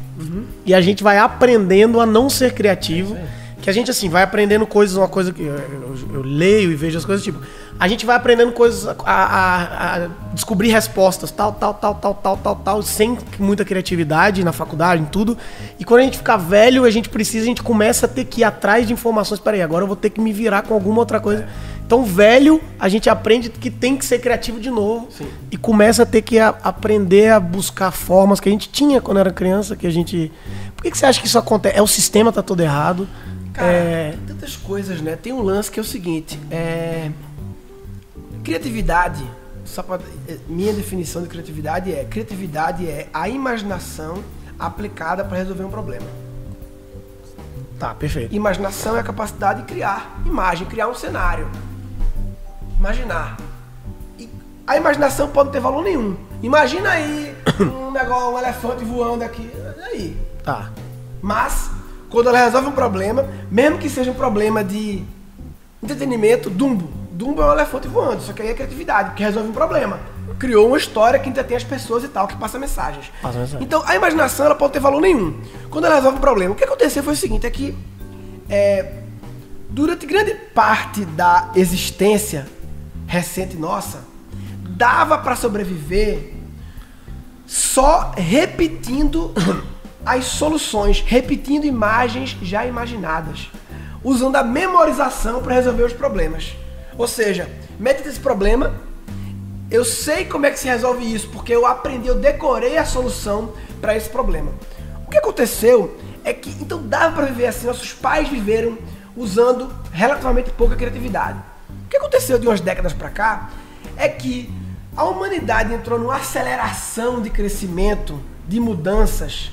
[SPEAKER 2] E a gente vai aprendendo a não ser criativo. Que a gente, assim, vai aprendendo coisas, uma coisa que eu, eu- eu leio e vejo as coisas, tipo, a gente vai aprendendo coisas, a, a- a descobrir respostas, tal, tal, tal, tal, tal, tal, tal, sem muita criatividade na faculdade, em tudo. E quando a gente ficar velho, a gente precisa, a gente começa a ter que ir atrás de informações. Peraí, agora eu vou ter que me virar com alguma outra coisa Então, velho, a gente aprende que tem que ser criativo de novo.
[SPEAKER 3] Sim.
[SPEAKER 2] E começa a ter que aprender a buscar formas que a gente tinha quando era criança, que a gente. Por que, que você acha que isso acontece? É o sistema tá todo errado?
[SPEAKER 3] Cara,
[SPEAKER 2] É,
[SPEAKER 3] tem tantas coisas, né? Tem um lance que é o seguinte, é... Criatividade, só pra... é, minha definição de criatividade é, criatividade é a imaginação aplicada para resolver um problema.
[SPEAKER 2] Tá, perfeito.
[SPEAKER 3] Imaginação é a capacidade de criar imagem, criar um cenário. Imaginar. E a imaginação pode não ter valor nenhum. Imagina aí *coughs* um negócio, um elefante voando aqui. Aí?
[SPEAKER 2] Tá.
[SPEAKER 3] Mas, quando ela resolve um problema, mesmo que seja um problema de entretenimento, Dumbo. Dumbo é um elefante voando, só que aí é criatividade, porque resolve um problema. Criou uma história que entretém as pessoas e tal, que passa mensagens.
[SPEAKER 2] Passa mensagem.
[SPEAKER 3] Então, a imaginação ela pode ter valor nenhum. Quando ela resolve um problema, o que aconteceu foi o seguinte, é que é, durante grande parte da existência recente nossa, dava para sobreviver só repetindo as soluções, repetindo imagens já imaginadas, usando a memorização para resolver os problemas. Ou seja, mete esse problema, eu sei como é que se resolve isso, porque eu aprendi, eu decorei a solução para esse problema. O que aconteceu é que então dava para viver assim, nossos pais viveram usando relativamente pouca criatividade. O que aconteceu de umas décadas para cá é que a humanidade entrou numa aceleração de crescimento, de mudanças.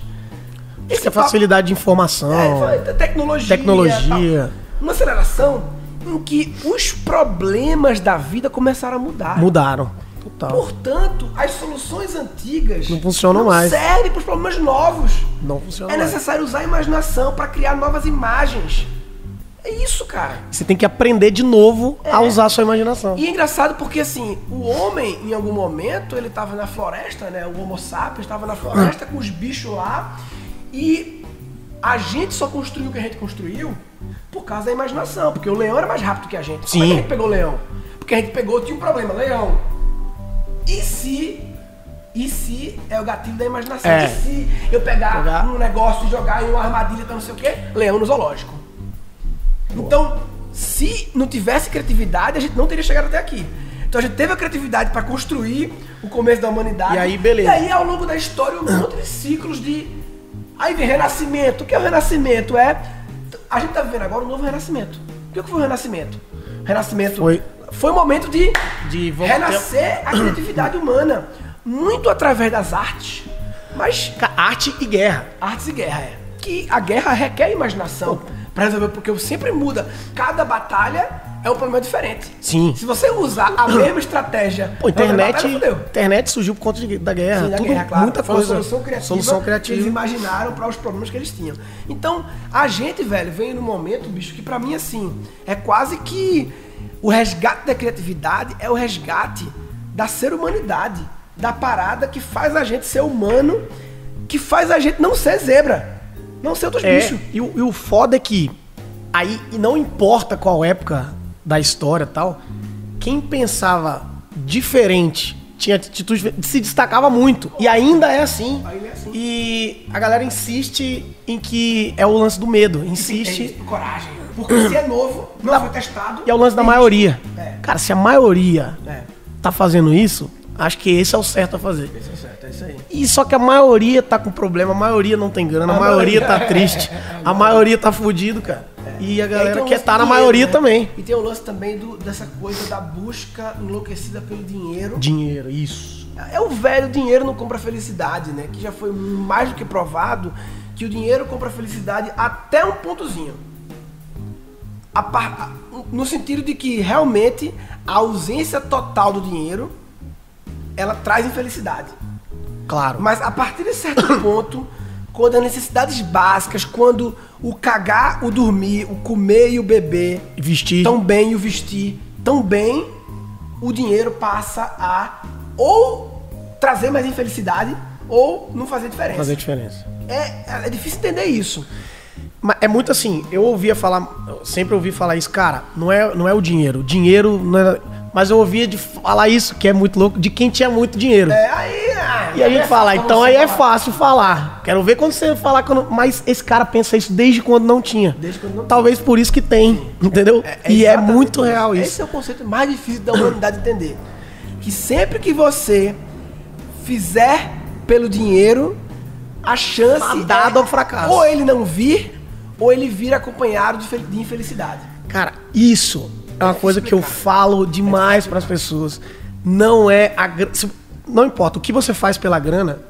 [SPEAKER 2] Essa é facilidade de informação.
[SPEAKER 3] É, tecnologia.
[SPEAKER 2] Tecnologia.
[SPEAKER 3] tal. Uma aceleração em que os problemas da vida começaram a mudar.
[SPEAKER 2] Mudaram. Total.
[SPEAKER 3] Portanto, as soluções antigas
[SPEAKER 2] Não funcionam
[SPEAKER 3] não
[SPEAKER 2] mais.
[SPEAKER 3] servem para os problemas novos.
[SPEAKER 2] Não funciona
[SPEAKER 3] É
[SPEAKER 2] mais.
[SPEAKER 3] necessário usar a imaginação para criar novas imagens. É isso, cara.
[SPEAKER 2] Você tem que aprender de novo
[SPEAKER 3] É.
[SPEAKER 2] a usar a sua imaginação.
[SPEAKER 3] E é engraçado porque assim, o homem, em algum momento, ele estava na floresta, né? O Homo sapiens estava na floresta com os bichos lá. E a gente só construiu o que a gente construiu por causa da imaginação. Porque o leão era mais rápido que a gente. Como é que
[SPEAKER 2] Sim.
[SPEAKER 3] a gente pegou o leão? Porque a gente pegou, tinha um problema, leão. E se. E se é o gatilho da imaginação?
[SPEAKER 2] É.
[SPEAKER 3] E se eu pegar,
[SPEAKER 2] Jogar.
[SPEAKER 3] um negócio e jogar em uma armadilha pra não sei o quê? Leão no zoológico. Então, se não tivesse criatividade, a gente não teria chegado até aqui. Então a gente teve a criatividade para construir o começo da humanidade.
[SPEAKER 2] E aí, beleza.
[SPEAKER 3] E aí, ao longo da história, um monte de ciclos de. Aí vem renascimento. O que é o renascimento? É. A gente tá vivendo agora um novo renascimento. O que foi o renascimento? Renascimento
[SPEAKER 2] Foi-
[SPEAKER 3] foi um momento de,
[SPEAKER 2] De ter-
[SPEAKER 3] renascer a criatividade humana. Muito através das artes. Mas
[SPEAKER 2] Arte e guerra.
[SPEAKER 3] Artes e guerra, é. Que a guerra requer imaginação pra resolver, porque sempre muda. Cada batalha é um problema diferente.
[SPEAKER 2] Sim.
[SPEAKER 3] Se você usar a mesma estratégia.
[SPEAKER 2] Pô, internet, internet surgiu por conta de- da guerra.
[SPEAKER 3] Sim, da
[SPEAKER 2] Tudo,
[SPEAKER 3] guerra, claro.
[SPEAKER 2] muita
[SPEAKER 3] Foi
[SPEAKER 2] coisa.
[SPEAKER 3] uma solução criativa,
[SPEAKER 2] Solução
[SPEAKER 3] que eles
[SPEAKER 2] criativa.
[SPEAKER 3] imaginaram para os problemas que eles tinham. Então, a gente, velho, vem num momento, bicho, que pra mim, assim, é quase que o resgate da criatividade é o resgate da ser humanidade, da parada que faz a gente ser humano, que faz a gente não ser zebra, não ser outros
[SPEAKER 2] É,
[SPEAKER 3] bichos.
[SPEAKER 2] e, e o foda é que aí e não importa qual época da história tal, quem pensava diferente, tinha atitude se destacava muito. E ainda é assim.
[SPEAKER 3] Ainda é assim.
[SPEAKER 2] E a galera insiste em que é o lance do medo,
[SPEAKER 3] É
[SPEAKER 2] insiste.
[SPEAKER 3] isso, coragem. Porque se é novo, não
[SPEAKER 2] Da-
[SPEAKER 3] foi testado.
[SPEAKER 2] E é o lance da maioria.
[SPEAKER 3] É.
[SPEAKER 2] Cara, se a maioria
[SPEAKER 3] É.
[SPEAKER 2] tá fazendo isso, acho que esse é o certo a fazer.
[SPEAKER 3] Isso é certo, é isso aí.
[SPEAKER 2] E só que a maioria tá com problema, a maioria não tem grana, a,
[SPEAKER 3] A
[SPEAKER 2] maioria tá
[SPEAKER 3] maioria-
[SPEAKER 2] triste, *laughs* a maioria tá fudido, cara. E a galera
[SPEAKER 3] um
[SPEAKER 2] quer
[SPEAKER 3] lance
[SPEAKER 2] estar
[SPEAKER 3] do
[SPEAKER 2] na
[SPEAKER 3] dinheiro,
[SPEAKER 2] maioria
[SPEAKER 3] né?
[SPEAKER 2] também.
[SPEAKER 3] E tem o lance também do, dessa coisa da busca enlouquecida pelo dinheiro.
[SPEAKER 2] Dinheiro, isso.
[SPEAKER 3] É o velho dinheiro não compra felicidade, né? Que já foi mais do que provado que o dinheiro compra felicidade até um pontozinho. A par- no sentido de que realmente a ausência total do dinheiro ela traz infelicidade.
[SPEAKER 2] Claro.
[SPEAKER 3] Mas a partir de certo *coughs* ponto, quando as necessidades básicas, quando o cagar, o dormir, o comer e o beber
[SPEAKER 2] Vestir.
[SPEAKER 3] tão bem e o vestir tão bem, o dinheiro passa a ou trazer mais infelicidade ou não fazer diferença.
[SPEAKER 2] fazer diferença.
[SPEAKER 3] É, é difícil entender isso.
[SPEAKER 2] Mas é muito assim, eu ouvia falar, eu sempre ouvi falar isso, cara, não é, não é o dinheiro. O dinheiro não é. Mas eu ouvia de falar isso, que é muito louco, de quem tinha muito dinheiro.
[SPEAKER 3] É aí, ah,
[SPEAKER 2] E a gente fala, então aí é fácil falar. Quero ver quando você falar quando. Mas esse cara pensa isso desde quando não tinha.
[SPEAKER 3] Desde quando não
[SPEAKER 2] Talvez por isso que tem, entendeu? e é muito real
[SPEAKER 3] Esse
[SPEAKER 2] isso.
[SPEAKER 3] é o conceito mais difícil da humanidade entender. Que sempre que você fizer pelo dinheiro, a chance é
[SPEAKER 2] ao fracasso.
[SPEAKER 3] ou ele não vir, ou ele vir acompanhado de infelicidade.
[SPEAKER 2] Cara, isso é uma coisa que eu falo demais pras pessoas. Não é a Não importa, o que você faz pela grana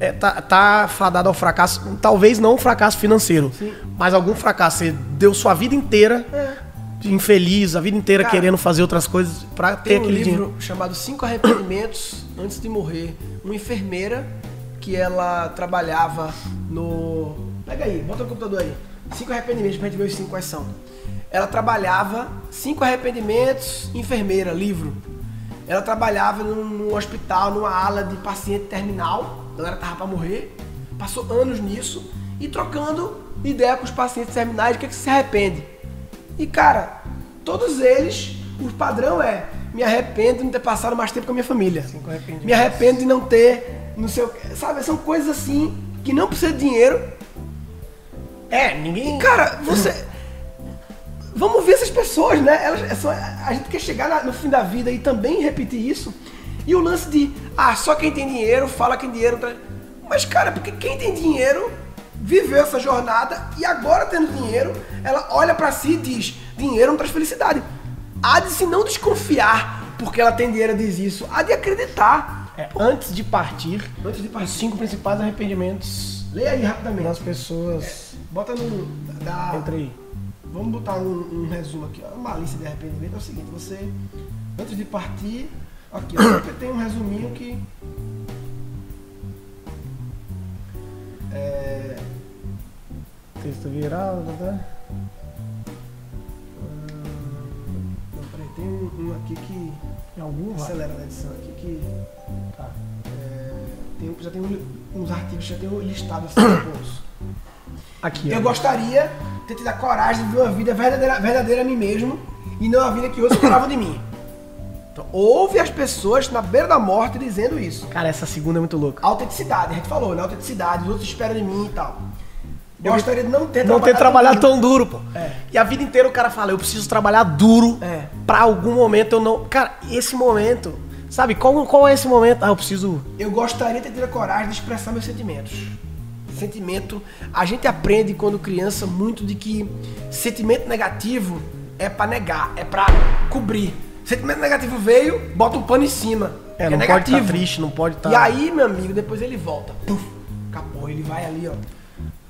[SPEAKER 2] é, tá, tá fadado ao fracasso. Talvez não um fracasso financeiro, mas algum fracasso. Você deu sua vida inteira de infeliz, a vida inteira
[SPEAKER 3] Cara,
[SPEAKER 2] querendo fazer outras coisas pra ter
[SPEAKER 3] Tem um
[SPEAKER 2] aquele
[SPEAKER 3] livro
[SPEAKER 2] dinheiro.
[SPEAKER 3] chamado Cinco Arrependimentos Antes de Morrer. Uma enfermeira que ela trabalhava no. Pega aí, bota no computador aí. Cinco arrependimentos pra gente ver os cinco quais são. Ela trabalhava, cinco arrependimentos, enfermeira, livro. Ela trabalhava num, num hospital, numa ala de paciente terminal. A galera tava pra morrer. Passou anos nisso e trocando ideia com os pacientes terminais. O que, é que se arrepende? E cara, todos eles, o padrão é: me arrependo de não ter passado mais tempo com a minha família. Me arrependo de não ter, não sei o quê. Sabe, são coisas assim que não precisa de dinheiro.
[SPEAKER 2] É, ninguém.
[SPEAKER 3] E cara, você. *clears throat* Vamos ver essas pessoas, né? Elas, é só- a gente quer chegar no fim da vida e também repetir isso. E o lance de, ah, só quem tem dinheiro fala que dinheiro traz. Mas, cara, porque quem tem dinheiro viveu essa jornada e agora tendo dinheiro, ela olha pra si e diz: dinheiro não traz felicidade. Há de se não desconfiar porque ela tem dinheiro diz isso, há de acreditar.
[SPEAKER 2] É, antes de partir,
[SPEAKER 3] Antes de
[SPEAKER 2] os
[SPEAKER 3] partir,
[SPEAKER 2] cinco principais arrependimentos
[SPEAKER 3] leia aí rapidamente.
[SPEAKER 2] das pessoas.
[SPEAKER 3] Bota no. Da,
[SPEAKER 2] Entra aí.
[SPEAKER 3] Vamos botar um, um resumo aqui. Uma lista de arrependimento é o seguinte, você, antes de partir, aqui, ó, *coughs* tem um resuminho que. É,
[SPEAKER 2] Texto virado, tá?
[SPEAKER 3] hum, não, peraí, tem um, um aqui que.
[SPEAKER 2] Em algum.
[SPEAKER 3] Acelera na edição aqui que.
[SPEAKER 2] Tá.
[SPEAKER 3] é, tem, já tem um- uns artigos, já tem um listado assim.
[SPEAKER 2] Aqui,
[SPEAKER 3] Eu
[SPEAKER 2] ó.
[SPEAKER 3] gostaria de ter tido a coragem de viver uma vida verdadeira, verdadeira a mim mesmo e não a vida que outros esperavam de mim. Então, ouve as pessoas na beira da morte dizendo isso.
[SPEAKER 2] Cara, essa segunda é muito louca.
[SPEAKER 3] Autenticidade, a gente falou, né? Autenticidade, os outros esperam de mim e tal. Eu gostaria de não ter
[SPEAKER 2] Não ter trabalhado
[SPEAKER 3] tão
[SPEAKER 2] tão duro, pô.
[SPEAKER 3] É.
[SPEAKER 2] E a vida inteira o cara fala, eu preciso trabalhar duro
[SPEAKER 3] É.
[SPEAKER 2] pra algum momento eu não. Cara, esse momento. Sabe, qual, qual é esse momento? Ah, eu preciso.
[SPEAKER 3] Eu gostaria de ter tido a coragem de expressar meus sentimentos. Sentimento. A gente aprende quando criança muito de que sentimento negativo é pra negar, é pra cobrir. Sentimento negativo veio, bota um pano em cima.
[SPEAKER 2] É, não pode estar triste, não pode estar.
[SPEAKER 3] E aí, meu amigo, depois ele volta. Puf, acabou, ele vai ali, ó.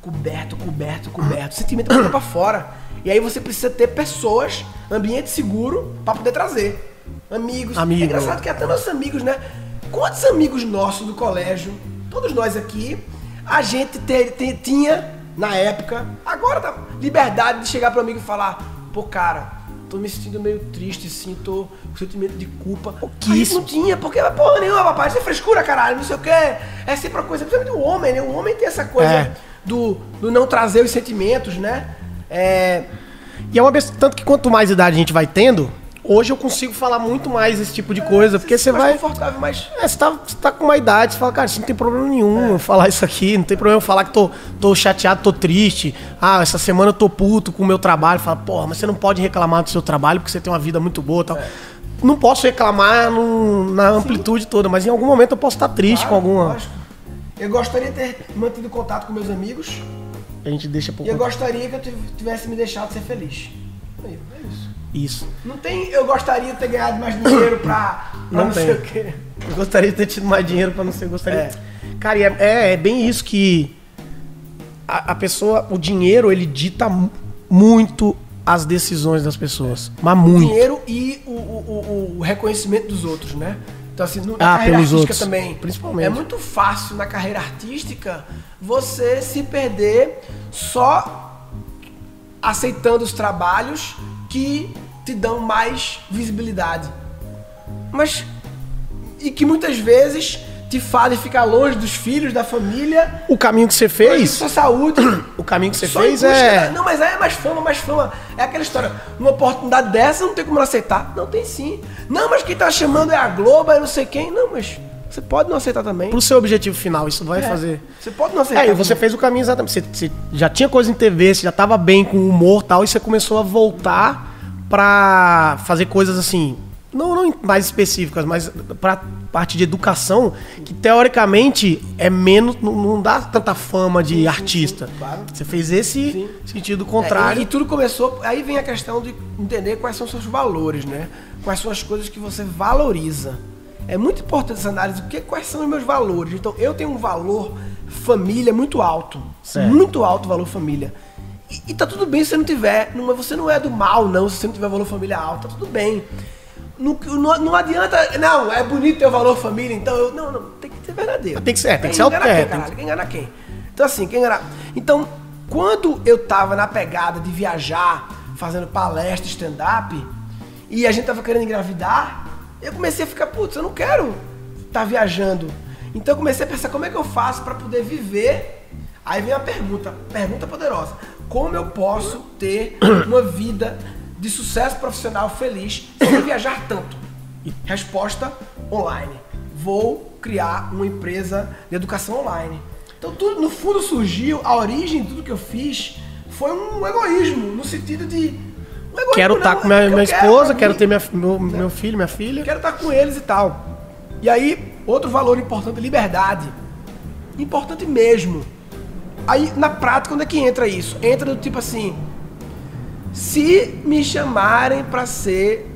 [SPEAKER 3] Coberto, coberto, coberto. Sentimento fica pra fora. E aí você precisa ter pessoas, ambiente seguro, pra poder trazer. Amigos.
[SPEAKER 2] Amigo.
[SPEAKER 3] É engraçado que até nossos amigos, né? Quantos amigos nossos do colégio, todos nós aqui, a gente te- tinha na época, agora dá liberdade de chegar pro amigo e falar, pô, cara, tô me sentindo meio triste, sim, tô com sentimento de culpa. A gente não tinha, porque porra nenhuma, papai, isso é frescura, caralho, não sei o que. É sempre uma coisa, principalmente o homem, né? O homem tem essa coisa
[SPEAKER 2] É.
[SPEAKER 3] do, do não trazer os sentimentos, né? É,
[SPEAKER 2] E é uma besta. Tanto que quanto mais idade a gente vai tendo, hoje eu consigo falar muito mais esse tipo de coisa. Porque você
[SPEAKER 3] É,
[SPEAKER 2] vai.
[SPEAKER 3] confortável, mas
[SPEAKER 2] É, você tá, você tá com uma idade, você fala, cara, isso não tem problema nenhum eu falar isso aqui, não tem problema eu falar que tô, tô chateado, tô triste. Ah, essa semana eu tô puto com o meu trabalho. Fala, porra, mas você não pode reclamar do seu trabalho porque você tem uma vida muito boa e tal. Não posso reclamar no- na amplitude toda, mas em algum momento eu posso estar triste com
[SPEAKER 3] Claro,
[SPEAKER 2] alguma.
[SPEAKER 3] lógico. Eu gostaria de ter mantido contato com meus amigos
[SPEAKER 2] A gente deixa por
[SPEAKER 3] e eu gostaria que eu tiv- tivesse me deixado ser feliz. É isso.
[SPEAKER 2] Isso.
[SPEAKER 3] Não tem eu gostaria de ter ganhado mais dinheiro pra, pra não,
[SPEAKER 2] Não
[SPEAKER 3] sei o quê.
[SPEAKER 2] Eu gostaria de ter tido mais dinheiro pra não ser. Gostaria.
[SPEAKER 3] É.
[SPEAKER 2] Cara, é, é, é bem isso que a, a pessoa, o dinheiro, ele dita mu- muito as decisões das pessoas. Mas muito.
[SPEAKER 3] Dinheiro e o, o- o- o reconhecimento dos outros, né? Então, assim, no- na
[SPEAKER 2] Ah,
[SPEAKER 3] carreira
[SPEAKER 2] pelos
[SPEAKER 3] artística
[SPEAKER 2] outros,
[SPEAKER 3] também.
[SPEAKER 2] principalmente.
[SPEAKER 3] É muito fácil na carreira artística você se perder só aceitando os trabalhos que te dão mais visibilidade. Mas. E que muitas vezes te fazem ficar longe dos filhos, da família,
[SPEAKER 2] O caminho que você fez,
[SPEAKER 3] sua saúde. *coughs*
[SPEAKER 2] o caminho que você
[SPEAKER 3] Só
[SPEAKER 2] fez é.
[SPEAKER 3] da- Não, mas aí é mais fama, mais fama. É aquela história. Uma oportunidade dessa não tem como aceitar. Não tem sim. Não, mas quem tá chamando é a Globo, é não sei quem. Não, mas Você pode não aceitar também.
[SPEAKER 2] Pro seu objetivo final, isso vai
[SPEAKER 3] É.
[SPEAKER 2] fazer.
[SPEAKER 3] Você pode não aceitar.
[SPEAKER 2] É, e você fez o caminho exatamente. Você, você já tinha coisa em TV, você já tava bem com o humor e tal, e você começou a voltar pra fazer coisas assim. Não, não mais específicas, mas pra parte de educação, que teoricamente é menos. Não, não dá tanta fama de artista.
[SPEAKER 3] claro.
[SPEAKER 2] Você fez esse
[SPEAKER 3] Sim.
[SPEAKER 2] sentido
[SPEAKER 3] É,
[SPEAKER 2] contrário.
[SPEAKER 3] e, e tudo começou. Aí vem a questão de entender quais são os seus valores, né? Quais são as coisas que você valoriza. É muito importante essa análise, porque quais são os meus valores. Então, eu tenho um valor família muito alto.
[SPEAKER 2] Certo.
[SPEAKER 3] Muito alto o valor família. E, e tá tudo bem se você não tiver. Não, você não é do mal, não, se você não tiver valor família alto. Tá tudo bem. Não, não, não adianta. Não, é bonito ter o valor família, então eu. Não, não, tem que ser verdadeiro.
[SPEAKER 2] Tem que ser- tem que ser
[SPEAKER 3] engana quem, caralho? Quem engana quem? Então, assim, quem engana. Então, quando eu tava na pegada de viajar, fazendo palestra, stand-up, e a gente tava querendo engravidar, eu comecei a ficar, putz, eu não quero estar viajando. Então eu comecei a pensar como é que eu faço para poder viver. Aí vem a pergunta, pergunta poderosa. Como eu posso ter *coughs* uma vida de sucesso profissional feliz sem viajar tanto? Resposta online. Vou criar uma empresa de educação online. Então tudo no fundo surgiu, a origem de tudo que eu fiz foi um egoísmo, no sentido de
[SPEAKER 2] Quero estar
[SPEAKER 3] não,
[SPEAKER 2] com minha,
[SPEAKER 3] eu
[SPEAKER 2] minha
[SPEAKER 3] quero
[SPEAKER 2] esposa, quero
[SPEAKER 3] mim.
[SPEAKER 2] ter minha, meu, meu filho, minha filha.
[SPEAKER 3] Quero estar com eles e tal. E aí, outro valor importante, liberdade. Importante mesmo. Aí, na prática, onde é que entra isso? Entra do tipo assim: se me chamarem pra ser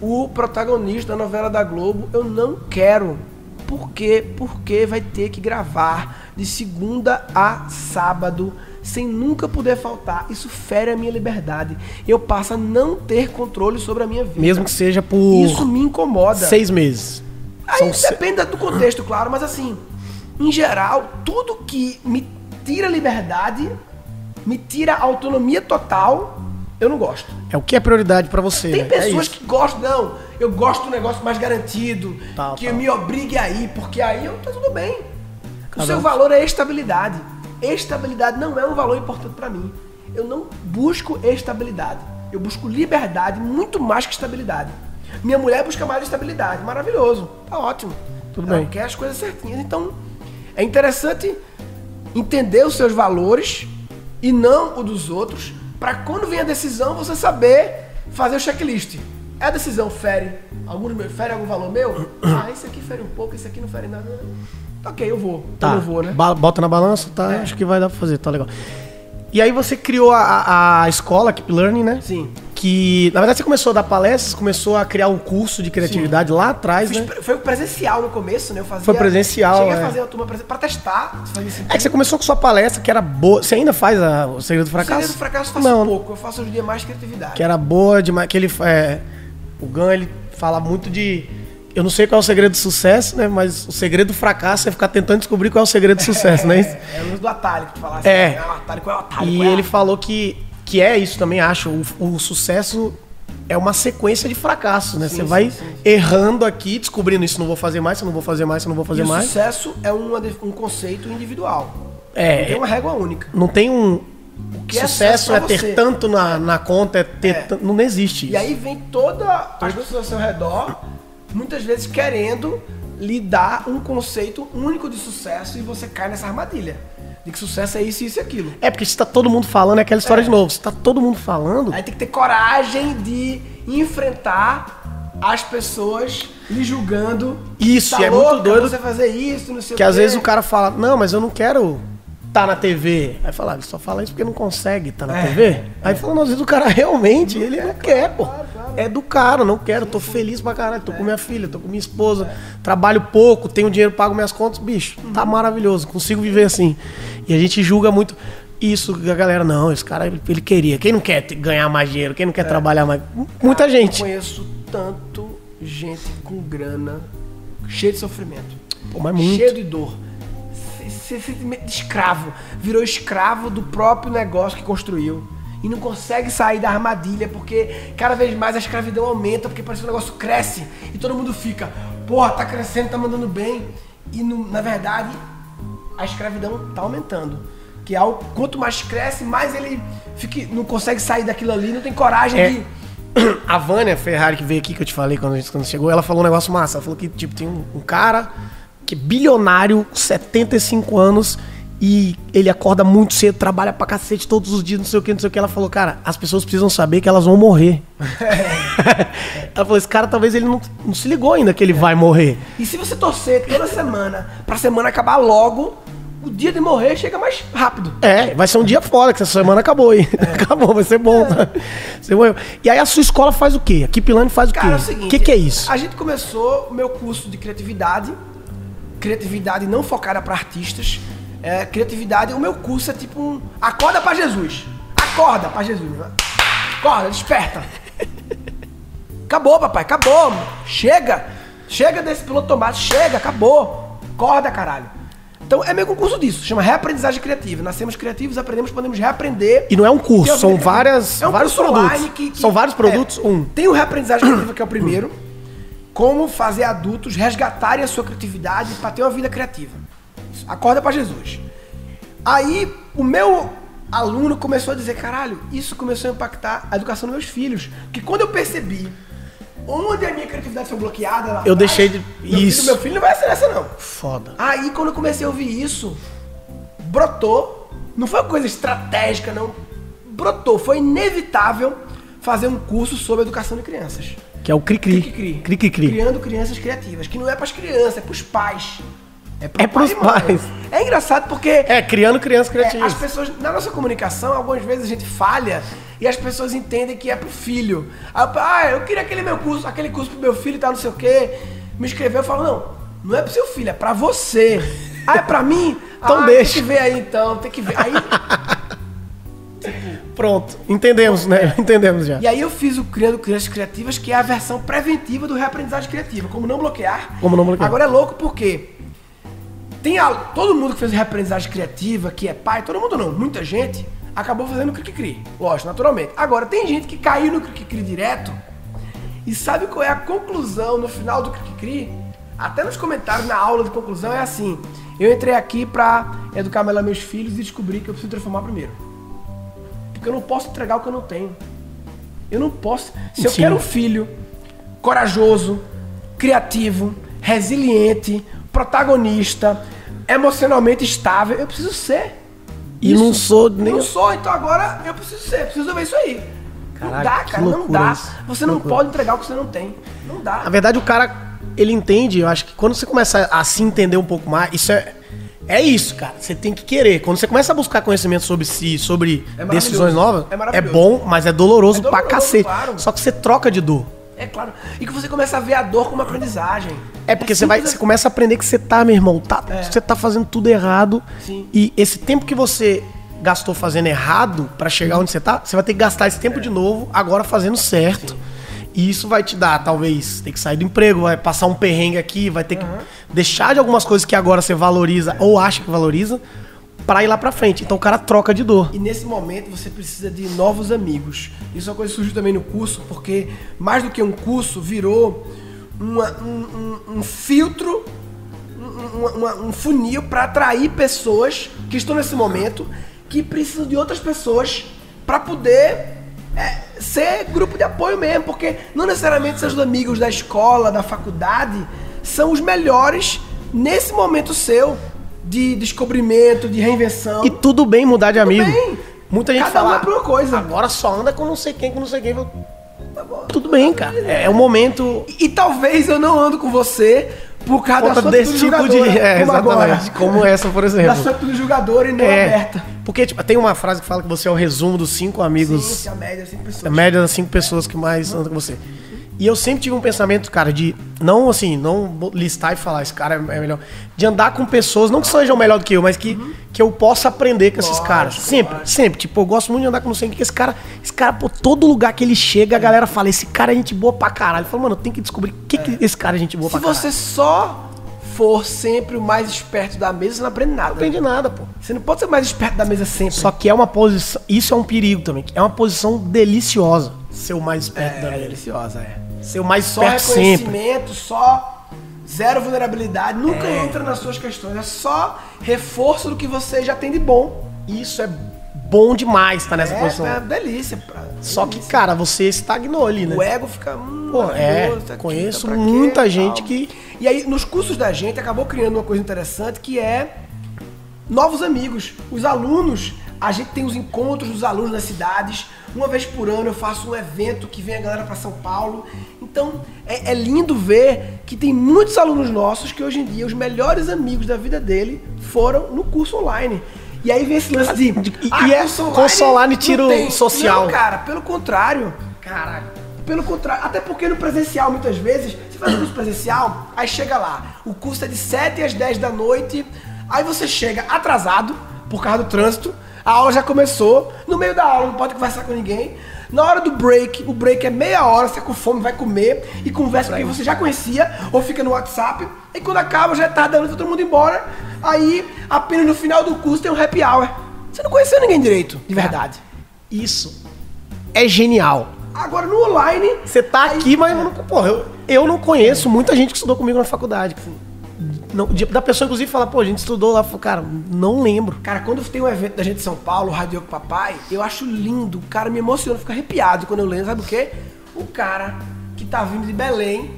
[SPEAKER 3] o protagonista da novela da Globo, eu não quero. Por quê? Porque vai ter que gravar de segunda a sábado sem nunca poder faltar. Isso fere a minha liberdade. Eu passo a não ter controle sobre a minha vida.
[SPEAKER 2] Mesmo que seja por
[SPEAKER 3] Isso me incomoda.
[SPEAKER 2] seis meses.
[SPEAKER 3] Aí
[SPEAKER 2] São se-
[SPEAKER 3] depende do contexto, claro, mas assim, em geral, tudo que me tira liberdade, me tira autonomia total, eu não gosto.
[SPEAKER 2] É o que é prioridade pra você.
[SPEAKER 3] Tem
[SPEAKER 2] né? É
[SPEAKER 3] pessoas
[SPEAKER 2] isso.
[SPEAKER 3] que gostam, não, eu gosto do negócio mais garantido,
[SPEAKER 2] Tal,
[SPEAKER 3] que
[SPEAKER 2] tal.
[SPEAKER 3] me obrigue a ir, porque aí eu tá tudo bem. O
[SPEAKER 2] Cada
[SPEAKER 3] seu
[SPEAKER 2] um.
[SPEAKER 3] valor é estabilidade. Estabilidade não é um valor importante pra mim. Eu não busco estabilidade. Eu busco liberdade muito mais que estabilidade. Minha mulher busca mais estabilidade. Maravilhoso. Tá ótimo.
[SPEAKER 2] Tudo
[SPEAKER 3] Ela
[SPEAKER 2] bem.
[SPEAKER 3] quer as coisas certinhas. Então, é interessante entender os seus valores e não o dos outros, para quando vem a decisão você saber fazer o checklist. É a decisão fere algum, fere algum valor meu? *coughs* Ah, esse aqui fere um pouco, esse aqui não fere nada. Ok, eu vou.
[SPEAKER 2] Tá,
[SPEAKER 3] eu vou, né?
[SPEAKER 2] bota na balança, tá?
[SPEAKER 3] É.
[SPEAKER 2] Acho que vai dar pra fazer, tá legal. E aí você criou a, a, a escola, Keep Learning, né?
[SPEAKER 3] Sim.
[SPEAKER 2] Que, na verdade, você começou a dar palestras, começou a criar um curso de criatividade lá atrás,
[SPEAKER 3] Fiz
[SPEAKER 2] né?
[SPEAKER 3] Foi presencial no começo, né? Eu fazia,
[SPEAKER 2] Foi presencial,
[SPEAKER 3] Cheguei
[SPEAKER 2] é.
[SPEAKER 3] a fazer uma turma pra testar.
[SPEAKER 2] É que você começou com sua palestra, que era boa. Você ainda faz a- o Segredo do
[SPEAKER 3] O
[SPEAKER 2] Fracasso?
[SPEAKER 3] segredo do fracasso eu faço
[SPEAKER 2] Não,
[SPEAKER 3] pouco. Eu faço hoje em dia mais criatividade.
[SPEAKER 2] que era boa demais. Que ele, é, o Gan, ele fala muito de... Eu não sei qual é o segredo do sucesso, né? Mas o segredo do fracasso é ficar tentando descobrir qual é o segredo do sucesso, não é isso?
[SPEAKER 3] É, é o lance do atalho que tu falasse.
[SPEAKER 2] É.
[SPEAKER 3] Ah, o atalho, qual é o atalho?
[SPEAKER 2] E
[SPEAKER 3] é a-
[SPEAKER 2] ele falou que, que é isso também, acho. O, o sucesso é uma sequência de fracassos, né?
[SPEAKER 3] Sim,
[SPEAKER 2] Você
[SPEAKER 3] sim,
[SPEAKER 2] vai
[SPEAKER 3] sim, sim.
[SPEAKER 2] errando aqui, descobrindo isso não vou fazer mais, isso não vou fazer mais, isso não vou fazer
[SPEAKER 3] E o
[SPEAKER 2] mais.
[SPEAKER 3] sucesso é uma um conceito individual.
[SPEAKER 2] É,
[SPEAKER 3] Não tem uma régua única.
[SPEAKER 2] Não tem um.
[SPEAKER 3] que é
[SPEAKER 2] sucesso é
[SPEAKER 3] pra
[SPEAKER 2] ter
[SPEAKER 3] você?
[SPEAKER 2] tanto na, na conta, é ter.
[SPEAKER 3] É.
[SPEAKER 2] tan- Não existe isso.
[SPEAKER 3] E aí vem toda as pessoas ao seu redor, muitas vezes querendo lhe dar um conceito único de sucesso e você cai nessa armadilha. De que sucesso é isso, isso e aquilo.
[SPEAKER 2] É porque se tá todo mundo falando, é aquela história
[SPEAKER 3] É.
[SPEAKER 2] de novo. Se tá todo mundo falando,
[SPEAKER 3] Aí tem que ter coragem de enfrentar as pessoas lhe julgando.
[SPEAKER 2] Isso,
[SPEAKER 3] tá
[SPEAKER 2] é muito doido
[SPEAKER 3] você fazer isso, não sei
[SPEAKER 2] que às vezes o cara fala, não, mas eu não quero tá na TV. Aí fala, "Ah, ele só fala isso porque não consegue tá na
[SPEAKER 3] É,
[SPEAKER 2] TV. Aí fala, não, às vezes o cara *laughs* realmente, ele não quer, pô. É do cara, não quero, tô feliz pra caralho, tô com minha filha, tô com minha esposa, trabalho pouco, tenho dinheiro, pago minhas contas, bicho, tá maravilhoso, consigo viver assim. E a gente julga muito isso, que a galera, não, esse cara, ele queria. Quem não quer ganhar mais dinheiro, quem não quer trabalhar mais? Muita
[SPEAKER 3] Eu
[SPEAKER 2] gente.
[SPEAKER 3] conheço tanto gente com grana, cheio de sofrimento.
[SPEAKER 2] Pô, mas muito.
[SPEAKER 3] cheio de dor. Se- se- de escravo. Virou escravo do próprio negócio que construiu. E não consegue sair da armadilha, porque cada vez mais a escravidão aumenta, porque parece que o negócio cresce. E todo mundo fica, porra, tá crescendo, tá mandando bem. E no- na verdade, a escravidão tá aumentando. Que é algo, quanto mais cresce, mais ele fica, não consegue sair daquilo ali, não tem coragem
[SPEAKER 2] É.
[SPEAKER 3] de.
[SPEAKER 2] A Vânia Ferrari, que veio aqui, que eu te falei quando, a gente- quando chegou, ela falou um negócio massa. Ela falou que, tipo, tem um, um cara que é bilionário, 75 anos, e ele acorda muito cedo, trabalha pra cacete todos os dias, não sei o que, não sei o que. Ela falou, cara, as pessoas precisam saber que elas vão morrer. *laughs* ela falou, esse cara talvez ele não, não se ligou ainda que ele vai morrer.
[SPEAKER 3] E se você torcer toda semana pra semana acabar logo, o dia de morrer chega mais rápido.
[SPEAKER 2] É, vai ser um dia fora, que essa semana acabou aí. *laughs* Acabou, vai ser bom. Você morreu. E aí a sua escola faz o quê? A Kipilane faz o
[SPEAKER 3] Cara, é o
[SPEAKER 2] quê?
[SPEAKER 3] seguinte,
[SPEAKER 2] O que, que é isso?
[SPEAKER 3] A gente começou o meu curso de criatividade, criatividade não focada para artistas. É, criatividade, o meu curso é tipo um acorda pra Jesus. Acorda pra Jesus. Acorda, desperta. Acabou, papai, acabou. Chega. Chega desse piloto automático, chega, acabou. Acorda, caralho. Então é meio que um curso disso, chama reaprendizagem criativa. Nascemos criativos, aprendemos, podemos reaprender.
[SPEAKER 2] E não é um curso, são várias,
[SPEAKER 3] é um
[SPEAKER 2] vários produtos.
[SPEAKER 3] que- que-
[SPEAKER 2] São vários produtos?
[SPEAKER 3] é.
[SPEAKER 2] Um.
[SPEAKER 3] Tem o reaprendizagem criativa, que é o primeiro. Como fazer adultos resgatarem a sua criatividade para ter uma vida criativa. Acorda para Jesus. Aí o meu aluno começou a dizer, caralho, isso começou a impactar a educação dos meus filhos. Porque quando eu percebi onde a minha criatividade foi bloqueada, lá
[SPEAKER 2] Eu
[SPEAKER 3] atrás,
[SPEAKER 2] deixei de-
[SPEAKER 3] Meu
[SPEAKER 2] isso.
[SPEAKER 3] Filho, meu filho não vai ser essa, não.
[SPEAKER 2] Foda.
[SPEAKER 3] Aí quando eu comecei a ouvir isso, brotou. Não foi uma coisa estratégica, não. Brotou. Foi inevitável fazer um curso sobre educação de crianças.
[SPEAKER 2] Que é o cri-cri.
[SPEAKER 3] Cri-cri. Criando crianças criativas. Que não é pras crianças, é pros pais. Pro
[SPEAKER 2] É pros
[SPEAKER 3] pai e mãe.
[SPEAKER 2] pais.
[SPEAKER 3] É engraçado porque
[SPEAKER 2] É, criando crianças
[SPEAKER 3] é,
[SPEAKER 2] criativas.
[SPEAKER 3] as pessoas, na nossa comunicação, algumas vezes a gente falha e as pessoas entendem que é pro filho. Ah, eu queria aquele meu curso, aquele curso pro meu filho e tal, não sei o quê. Me inscreveu, eu falo, não, não é pro seu filho, é pra você. Ah, é pra mim? *laughs*
[SPEAKER 2] Então
[SPEAKER 3] ah,
[SPEAKER 2] deixa.
[SPEAKER 3] Tem que ver aí então, tem que ver. Aí,
[SPEAKER 2] Pronto. Entendemos, né? *laughs* Entendemos já.
[SPEAKER 3] e aí eu fiz o Criando Crianças Criativas, que é a versão preventiva do reaprendizagem criativa. Como não bloquear.
[SPEAKER 2] Como não bloquear.
[SPEAKER 3] Agora é louco porque tem a- todo mundo que fez reaprendizagem criativa, que é pai, todo mundo não, muita gente acabou fazendo o cri-cri. Lógico, naturalmente. Agora, tem gente que caiu no cri-cri direto e sabe qual é a conclusão no final do cri-cri? Até nos comentários, na aula de conclusão, é assim. Eu entrei aqui pra educar melhor meus filhos e descobri que eu preciso transformar primeiro. Porque eu não posso entregar o que eu não tenho. Eu não posso. Se eu
[SPEAKER 2] Sim.
[SPEAKER 3] quero um filho corajoso, criativo, resiliente, protagonista, emocionalmente estável, eu preciso ser.
[SPEAKER 2] E não sou nem-
[SPEAKER 3] Não sou, então agora eu preciso ser, preciso ver isso aí. não
[SPEAKER 2] Caraca,
[SPEAKER 3] dá,
[SPEAKER 2] que
[SPEAKER 3] cara, não dá.
[SPEAKER 2] isso.
[SPEAKER 3] Você não
[SPEAKER 2] Loucura.
[SPEAKER 3] pode entregar o que você não tem. Não dá.
[SPEAKER 2] Na verdade, o cara, ele entende, eu acho que quando você começa a se entender um pouco mais, isso é. É isso, cara. Você tem que querer. Quando você começa a buscar conhecimento sobre si, sobre
[SPEAKER 3] É
[SPEAKER 2] decisões novas,
[SPEAKER 3] É
[SPEAKER 2] é, bom, mas é doloroso,
[SPEAKER 3] É
[SPEAKER 2] pra
[SPEAKER 3] doloroso,
[SPEAKER 2] cacete.
[SPEAKER 3] claro.
[SPEAKER 2] Só que você troca de dor.
[SPEAKER 3] É claro. E que você começa a ver a dor como aprendizagem.
[SPEAKER 2] É porque você vai, você começa a aprender que você tá, meu irmão, tá,
[SPEAKER 3] É.
[SPEAKER 2] você tá fazendo tudo errado.
[SPEAKER 3] Sim.
[SPEAKER 2] E esse tempo que você gastou fazendo errado pra chegar onde você tá, você vai ter que gastar esse tempo de novo agora fazendo certo. E isso vai te dar, talvez, ter que sair do emprego, vai passar um perrengue aqui, vai ter que deixar de algumas coisas que agora você valoriza ou acha que valoriza pra ir lá pra frente. Então o cara troca de dor.
[SPEAKER 3] E nesse momento você precisa de novos amigos. Isso é uma coisa que surgiu também no curso, porque mais do que um curso, virou uma- um, um- um filtro, um, um funil para atrair pessoas que estão nesse momento, que precisam de outras pessoas para poder é, ser grupo de apoio mesmo. Porque não necessariamente seus amigos da escola, da faculdade, são os melhores nesse momento seu de descobrimento, de reinvenção.
[SPEAKER 2] E tudo bem mudar de amigo.
[SPEAKER 3] bem.
[SPEAKER 2] Muita gente
[SPEAKER 3] Cada
[SPEAKER 2] fala,
[SPEAKER 3] um é pra coisa.
[SPEAKER 2] agora só anda com não sei quem, com não sei quem. Eu falo, Tudo bem, cara. É um momento
[SPEAKER 3] E talvez eu não ando com você por causa
[SPEAKER 2] conta
[SPEAKER 3] da sua
[SPEAKER 2] desse tipo de. *laughs* É,
[SPEAKER 3] como agora.
[SPEAKER 2] exatamente. Como essa, por
[SPEAKER 3] Da
[SPEAKER 2] exemplo.
[SPEAKER 3] sua do jogador e não
[SPEAKER 2] É,
[SPEAKER 3] aberta.
[SPEAKER 2] porque tipo, tem uma frase que fala que você é o resumo dos cinco amigos,
[SPEAKER 3] Sim, a média sempre
[SPEAKER 2] a
[SPEAKER 3] pessoas.
[SPEAKER 2] média das cinco pessoas que mais andam com você. E eu sempre tive um pensamento, cara, de não assim, não listar e falar, esse cara é melhor. De andar com pessoas, não que sejam melhor do que eu, mas que, que eu possa aprender com esses
[SPEAKER 3] Lógico,
[SPEAKER 2] caras. Sempre,
[SPEAKER 3] lógico.
[SPEAKER 2] sempre. Tipo, eu gosto muito de andar com não sei porque esse cara, esse cara, pô, todo lugar que ele chega, a galera fala, esse cara é gente boa pra caralho. Eu falo, mano, eu tenho que descobrir o que, que esse cara é gente boa
[SPEAKER 3] Se
[SPEAKER 2] pra caralho.
[SPEAKER 3] você só for sempre o mais esperto da mesa, você não aprende nada.
[SPEAKER 2] Não aprende nada, pô.
[SPEAKER 3] Você não pode ser mais esperto da mesa sempre.
[SPEAKER 2] Só que é uma posição. Isso é um perigo também. É uma posição deliciosa. Ser o mais esperto
[SPEAKER 3] é,
[SPEAKER 2] da vida.
[SPEAKER 3] deliciosa, é.
[SPEAKER 2] Ser o mais
[SPEAKER 3] Só
[SPEAKER 2] sempre.
[SPEAKER 3] reconhecimento, só zero vulnerabilidade, nunca
[SPEAKER 2] É.
[SPEAKER 3] entra nas suas questões. É só reforço do que você já tem de bom.
[SPEAKER 2] Isso é bom demais estar nessa
[SPEAKER 3] É,
[SPEAKER 2] posição.
[SPEAKER 3] é delícia. pra-
[SPEAKER 2] Só que,
[SPEAKER 3] delícia.
[SPEAKER 2] cara, você estagnou ali, né?
[SPEAKER 3] O ego fica. Hum,
[SPEAKER 2] Pô, é.
[SPEAKER 3] tá aqui,
[SPEAKER 2] Conheço
[SPEAKER 3] tá pra quê,
[SPEAKER 2] muita
[SPEAKER 3] tal.
[SPEAKER 2] gente que.
[SPEAKER 3] E aí, nos cursos da gente, acabou criando uma coisa interessante que é novos amigos. Os alunos, a gente tem os encontros dos alunos das cidades. Uma vez por ano eu faço um evento que vem a galera para São Paulo. Então é, é, lindo ver que tem muitos alunos nossos que hoje em dia os melhores amigos da vida dele foram no curso online. E aí vem esse lance de.
[SPEAKER 2] E, ah, e é consolar no tiro social.
[SPEAKER 3] Não, cara, pelo contrário. Caralho. Pelo contrário, até porque no presencial, muitas vezes, você faz um curso presencial, aí chega lá, o curso é de 7 às 10 da noite, aí você chega atrasado, por causa do trânsito, a aula já começou, no meio da aula não pode conversar com ninguém. Na hora do break, o break é meia hora, você tá com fome, vai comer e conversa com quem você já conhecia, ou fica no WhatsApp, e quando acaba já é tarde da noite, todo mundo embora. Aí, apenas no final do curso tem um happy hour. Você não conheceu ninguém direito, de verdade.
[SPEAKER 2] Isso é genial.
[SPEAKER 3] Agora no online.
[SPEAKER 2] Você tá aí, aqui, mas porra, eu, eu não conheço muita gente que estudou comigo na faculdade. Não, da pessoa, inclusive, falar, pô, a gente estudou lá. Cara, não lembro.
[SPEAKER 3] Cara, quando tem um evento da gente de São Paulo, Rádio Papai, eu acho lindo. O cara me emociona, fica arrepiado quando eu lembro. Sabe o quê? O cara que tá vindo de Belém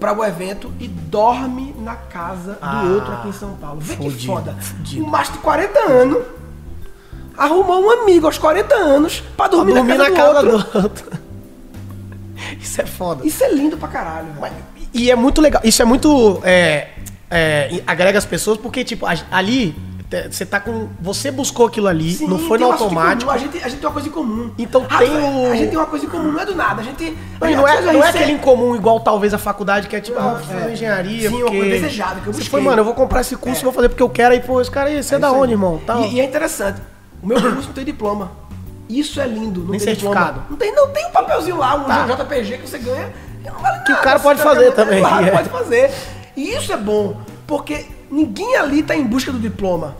[SPEAKER 3] para o evento e dorme na casa ah, do outro aqui em São Paulo. Vê fudido, que foda. Fudido. Um macho de 40 anos arrumou um amigo aos 40 anos pra dormir, dormir na, casa, na do, casa outro. do outro. *laughs*
[SPEAKER 2] Isso é foda.
[SPEAKER 3] Isso é lindo pra caralho.
[SPEAKER 2] Mas, e é muito legal. Isso é muito. É, é, agrega as pessoas, porque, tipo, ali. Você tá com. Você buscou aquilo ali, Sim, não foi no automático.
[SPEAKER 3] A gente, a gente tem uma coisa em comum.
[SPEAKER 2] Então ah, tem o.
[SPEAKER 3] A gente tem uma coisa em comum, não é do nada. A gente.
[SPEAKER 2] Não, não, é, não é aquele em comum igual talvez a faculdade, que é tipo, ah, é. engenharia.
[SPEAKER 3] Sim, porque... uma coisa desejada, que eu busquei.
[SPEAKER 2] Você foi, mano, eu vou comprar esse curso, é. vou fazer porque eu quero, aí, pô, esse cara aí, você é, é da onde, irmão?
[SPEAKER 3] E, e, é interessante. O meu curso não tem diploma. Isso é lindo. Não
[SPEAKER 2] Nem
[SPEAKER 3] tem
[SPEAKER 2] certificado.
[SPEAKER 3] Diploma. Não tem, não tem um papelzinho lá, um tá. JPG que você ganha
[SPEAKER 2] que o cara pode fazer também.
[SPEAKER 3] Claro, *laughs* pode fazer. E isso é bom, porque ninguém ali está em busca do diploma.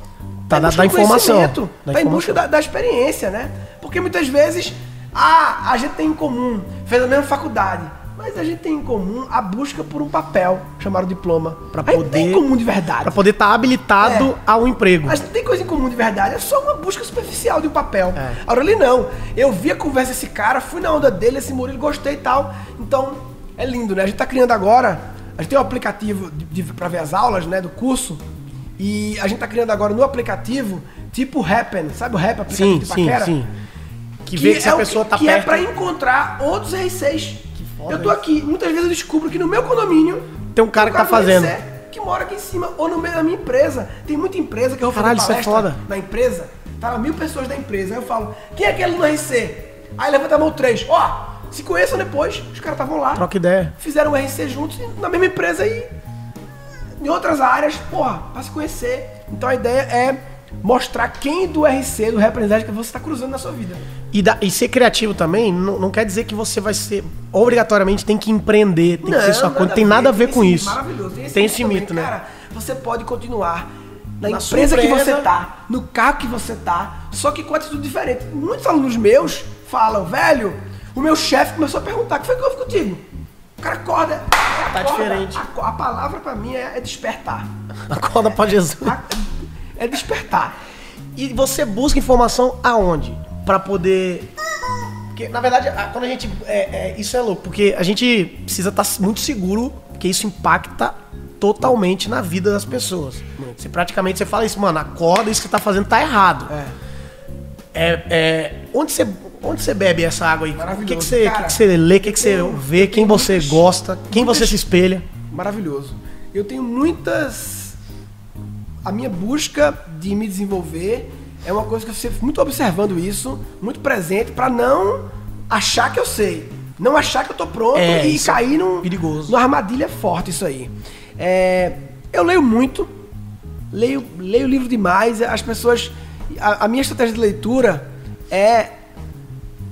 [SPEAKER 2] Tá, tá da, informação.
[SPEAKER 3] Está em busca da, da, experiência, né? Porque muitas vezes, ah, a gente tem em comum, fez a mesma faculdade. Mas a gente tem em comum a busca por um papel chamado diploma.
[SPEAKER 2] Para poder. tem
[SPEAKER 3] em comum de verdade.
[SPEAKER 2] Para poder estar tá habilitado é. ao emprego.
[SPEAKER 3] Mas tem coisa em comum de verdade. É só uma busca superficial de um papel. É. Agora ali não. Eu vi a conversa desse cara, fui na onda dele, esse Murilo, gostei e tal. Então, é lindo, né? A gente está criando agora, a gente tem um aplicativo para ver as aulas, né, do curso, e a gente está criando agora no aplicativo, tipo Happen, sabe o Happen, aplicativo
[SPEAKER 2] sim, de paquera? Sim, sim. Que, que vê que é a pessoa
[SPEAKER 3] perto.
[SPEAKER 2] Que
[SPEAKER 3] é para encontrar outros R6. Que foda eu tô aqui, muitas vezes eu descubro que no meu condomínio
[SPEAKER 2] tem um cara que tá fazendo.
[SPEAKER 3] que mora aqui em cima, ou no meio da minha empresa. Tem muita empresa que eu vou fazer Caralho, palestra isso é foda. na empresa, tá lá mil pessoas da empresa. Aí eu falo, quem é aquele no RC? Aí levanta a mão três. Ó, se conheçam depois. Os caras estavam lá.
[SPEAKER 2] Troca ideia.
[SPEAKER 3] Fizeram um RC juntos na mesma empresa e em outras áreas, porra, pra se conhecer. Então a ideia é mostrar quem do RC, do representante que você está cruzando na sua vida.
[SPEAKER 2] E, da, e ser criativo também não, não, quer dizer que você vai ser obrigatoriamente tem que empreender, tem não, que ter sua conta, tem nada a ver com isso.
[SPEAKER 3] Maravilhoso.
[SPEAKER 2] Tem esse, tem esse mito, né?
[SPEAKER 3] Cara, você pode continuar na, na empresa, empresa que você tá, no carro que você tá, só que com atitude diferente. Muitos alunos meus falam, velho, o meu chefe começou a perguntar: o que foi que houve contigo? O cara acorda.
[SPEAKER 2] Tá acorda, diferente.
[SPEAKER 3] A, a, palavra para mim é, é, despertar.
[SPEAKER 2] Acorda para Jesus.
[SPEAKER 3] É despertar.
[SPEAKER 2] E você busca informação aonde? Para poder. Porque, na verdade, quando a gente. É, é, isso é louco, porque a gente precisa estar tá muito seguro que isso impacta totalmente na vida das pessoas. Você praticamente você fala isso, mano, acorda, isso que você tá fazendo tá errado.
[SPEAKER 3] É.
[SPEAKER 2] É, é, onde você Onde você bebe essa água aí? O que, que, você, Cara, que, que você lê, o que, que você vê, quem você muitas, gosta, quem muitas, você se espelha?
[SPEAKER 3] Maravilhoso. Eu tenho muitas. A minha busca de me desenvolver é uma coisa que eu sempre muito observando isso, muito presente, para não achar que eu sei. Não achar que eu tô pronto é, e cair num,
[SPEAKER 2] perigoso.
[SPEAKER 3] numa armadilha forte isso aí. É, eu leio muito, leio, leio livro demais, as pessoas. A, a minha estratégia de leitura é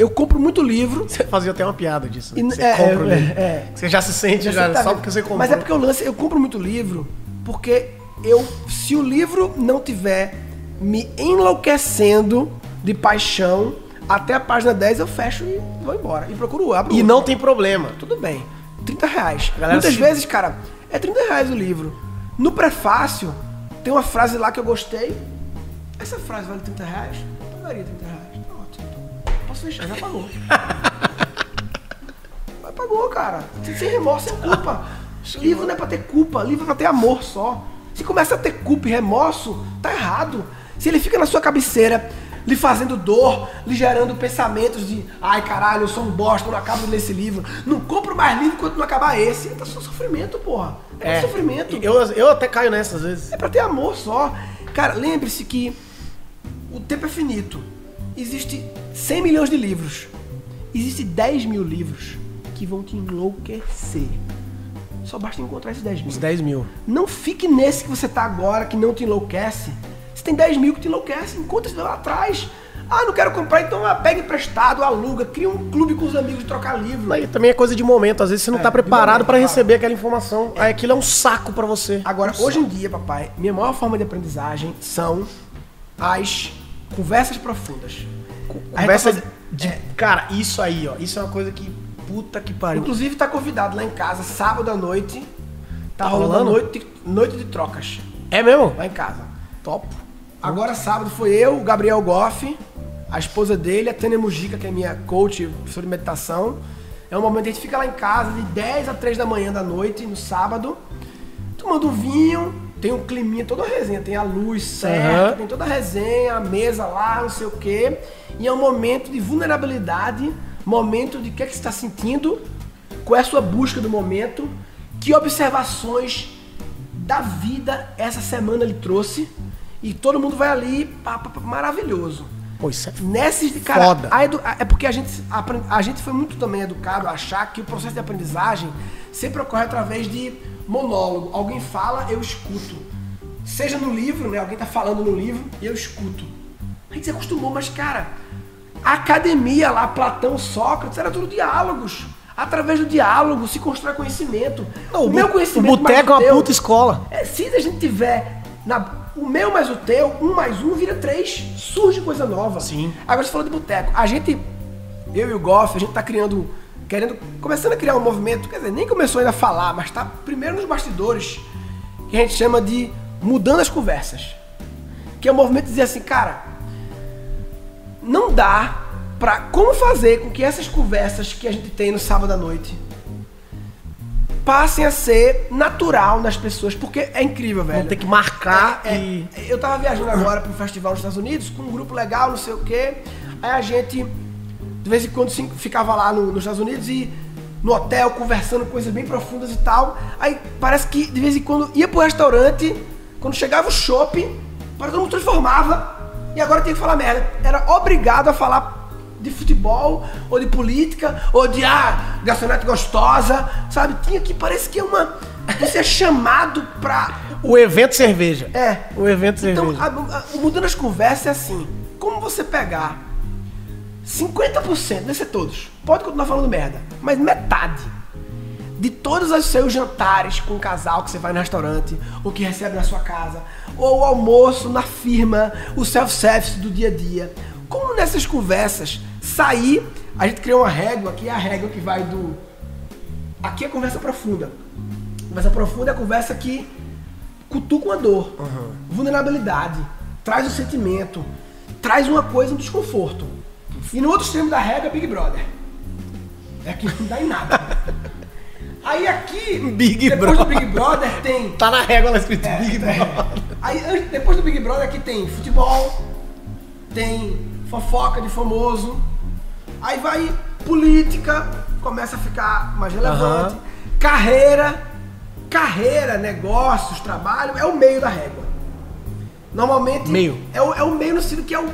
[SPEAKER 3] eu compro muito livro.
[SPEAKER 2] Você fazia até uma piada disso. Né? Você é, compra é, livro. É. Você já se sente já, só porque você compra.
[SPEAKER 3] Mas é porque eu lance, eu compro muito livro porque eu, se o livro não tiver me enlouquecendo de paixão, até a página 10 eu fecho e vou embora. E procuro abro
[SPEAKER 2] E outro. não tem problema.
[SPEAKER 3] Tudo bem. 30 reais. Muitas se... vezes, cara, é 30 reais o livro. No prefácio, tem uma frase lá que eu gostei. Essa frase vale 30 reais? Eu daria 30 reais posso fechar, já pagou. Mas pagou, cara. Sem remorso, sem culpa. Livro não é pra ter culpa, livro é pra ter amor só. Se começa a ter culpa e remorso, tá errado. Se ele fica na sua cabeceira, lhe fazendo dor, lhe gerando pensamentos de ai caralho, eu sou um bosta, não acabo de ler esse livro. Não compro mais livro enquanto não acabar esse. É só sofrimento, porra. É, é sofrimento.
[SPEAKER 2] Eu, eu até caio nessa às vezes.
[SPEAKER 3] É pra ter amor só. Cara, lembre-se que o tempo é finito. Existe 100 milhões de livros. Existe 10 mil livros que vão te enlouquecer. Só basta encontrar esses 10 mil.
[SPEAKER 2] Os 10 mil.
[SPEAKER 3] Não fique nesse que você tá agora, que não te enlouquece. Você tem 10 mil que te enlouquece, encontra esse lá atrás. Ah, não quero comprar, então ah, pega emprestado, aluga, cria um clube com os amigos de trocar livro.
[SPEAKER 2] Aí também é coisa de momento, às vezes você não
[SPEAKER 3] É,
[SPEAKER 2] tá preparado para
[SPEAKER 3] momento,
[SPEAKER 2] receber aquela informação. Aí aquilo é um saco para você.
[SPEAKER 3] Agora, hoje em dia, papai, minha maior forma de aprendizagem são as conversas profundas. A
[SPEAKER 2] Conversa
[SPEAKER 3] gente tá
[SPEAKER 2] de.
[SPEAKER 3] faz-
[SPEAKER 2] Cara, isso aí, ó. Isso é uma coisa que. Puta que pariu.
[SPEAKER 3] Inclusive, tá convidado lá em casa, sábado à noite. Tá,
[SPEAKER 2] Tá
[SPEAKER 3] rolando? noite, noite de trocas.
[SPEAKER 2] É mesmo?
[SPEAKER 3] Lá em casa. Top. Agora, sábado, foi eu, o Gabriel Goff, a esposa dele, a Tânia Mujica, que é minha coach, professora de meditação. É um momento que a gente fica lá em casa de 10 a 3 da manhã da noite, no sábado, tomando um vinho, tem um climinha, toda a resenha, tem a luz certa,
[SPEAKER 2] Aham.
[SPEAKER 3] tem toda a resenha, a mesa lá, não sei o quê. E é um momento de vulnerabilidade, momento de o que é que você está sentindo, qual é a sua busca do momento, que observações da vida essa semana ele trouxe. E todo mundo vai ali, pá, pá, pá, maravilhoso.
[SPEAKER 2] Pô, isso é.
[SPEAKER 3] Nesses, cara,
[SPEAKER 2] Foda.
[SPEAKER 3] a edu- é porque a gente, apren- a gente foi muito também educado a achar que o processo de aprendizagem sempre ocorre através de monólogo. Alguém fala, eu escuto. Seja no livro, né? Alguém tá falando no livro e eu escuto. A gente se acostumou, mas cara, a academia lá, Platão, Sócrates, era tudo diálogos. Através do diálogo se constrói conhecimento.
[SPEAKER 2] Não,
[SPEAKER 3] o meu
[SPEAKER 2] bu-
[SPEAKER 3] conhecimento
[SPEAKER 2] O boteco é
[SPEAKER 3] o
[SPEAKER 2] uma puta escola.
[SPEAKER 3] é, se a gente tiver na- o meu mais o teu, um mais um vira três. Surge coisa nova.
[SPEAKER 2] Sim.
[SPEAKER 3] Agora você falou de boteco. A gente, eu e o Goff, a gente tá criando, querendo, começando a criar um movimento, quer dizer, nem começou ainda a falar, mas tá primeiro nos bastidores, que a gente chama de mudando as conversas. Que é um movimento de dizer assim, cara, não dá pra. Como fazer com que essas conversas que a gente tem no sábado à noite passem a ser natural nas pessoas, porque é incrível, velho.
[SPEAKER 2] Ter que marcar
[SPEAKER 3] É,
[SPEAKER 2] e.
[SPEAKER 3] é, eu tava viajando agora para um festival nos Estados Unidos com um grupo legal, não sei o quê. Aí a gente, de vez em quando, ficava lá no- nos Estados Unidos e no hotel conversando coisas bem profundas e tal. Aí parece que de vez em quando ia pro restaurante, quando chegava o shopping, para todo mundo transformava e agora tinha que falar merda. Era obrigado a falar de futebol, ou de política, ou de ah, garçonete gostosa, sabe? Tinha que, parece que é uma. Você é chamado pra
[SPEAKER 2] O evento cerveja.
[SPEAKER 3] é.
[SPEAKER 2] O evento
[SPEAKER 3] Então,
[SPEAKER 2] cerveja.
[SPEAKER 3] a, a, o mudando as conversas é assim. Como você pegar 50%, não ser todos, pode continuar falando merda, mas metade de todos os seus jantares com o casal que você vai no restaurante, ou que recebe na sua casa, ou o almoço na firma, o self-service do dia a dia. Como nessas conversas sair, a gente criou uma régua, que é a régua que vai do. Aqui é conversa profunda. Conversa profunda é a conversa que cutuca uma dor, vulnerabilidade, traz o sentimento, traz uma coisa, um desconforto. E no outro extremo da régua, Big Brother. É que não dá em nada. *laughs* Aí aqui,
[SPEAKER 2] Big
[SPEAKER 3] depois
[SPEAKER 2] Brother.
[SPEAKER 3] do Big Brother, tem.
[SPEAKER 2] Tá na régua lá escrito
[SPEAKER 3] É,
[SPEAKER 2] Big
[SPEAKER 3] é.
[SPEAKER 2] Brother.
[SPEAKER 3] Aí depois do Big Brother aqui tem futebol, tem fofoca de famoso, aí vai política, começa a ficar mais relevante,
[SPEAKER 2] Aham.
[SPEAKER 3] carreira, carreira, negócios, trabalho, é o meio da régua. Normalmente
[SPEAKER 2] Meio.
[SPEAKER 3] É, o, é o meio no sentido que é o,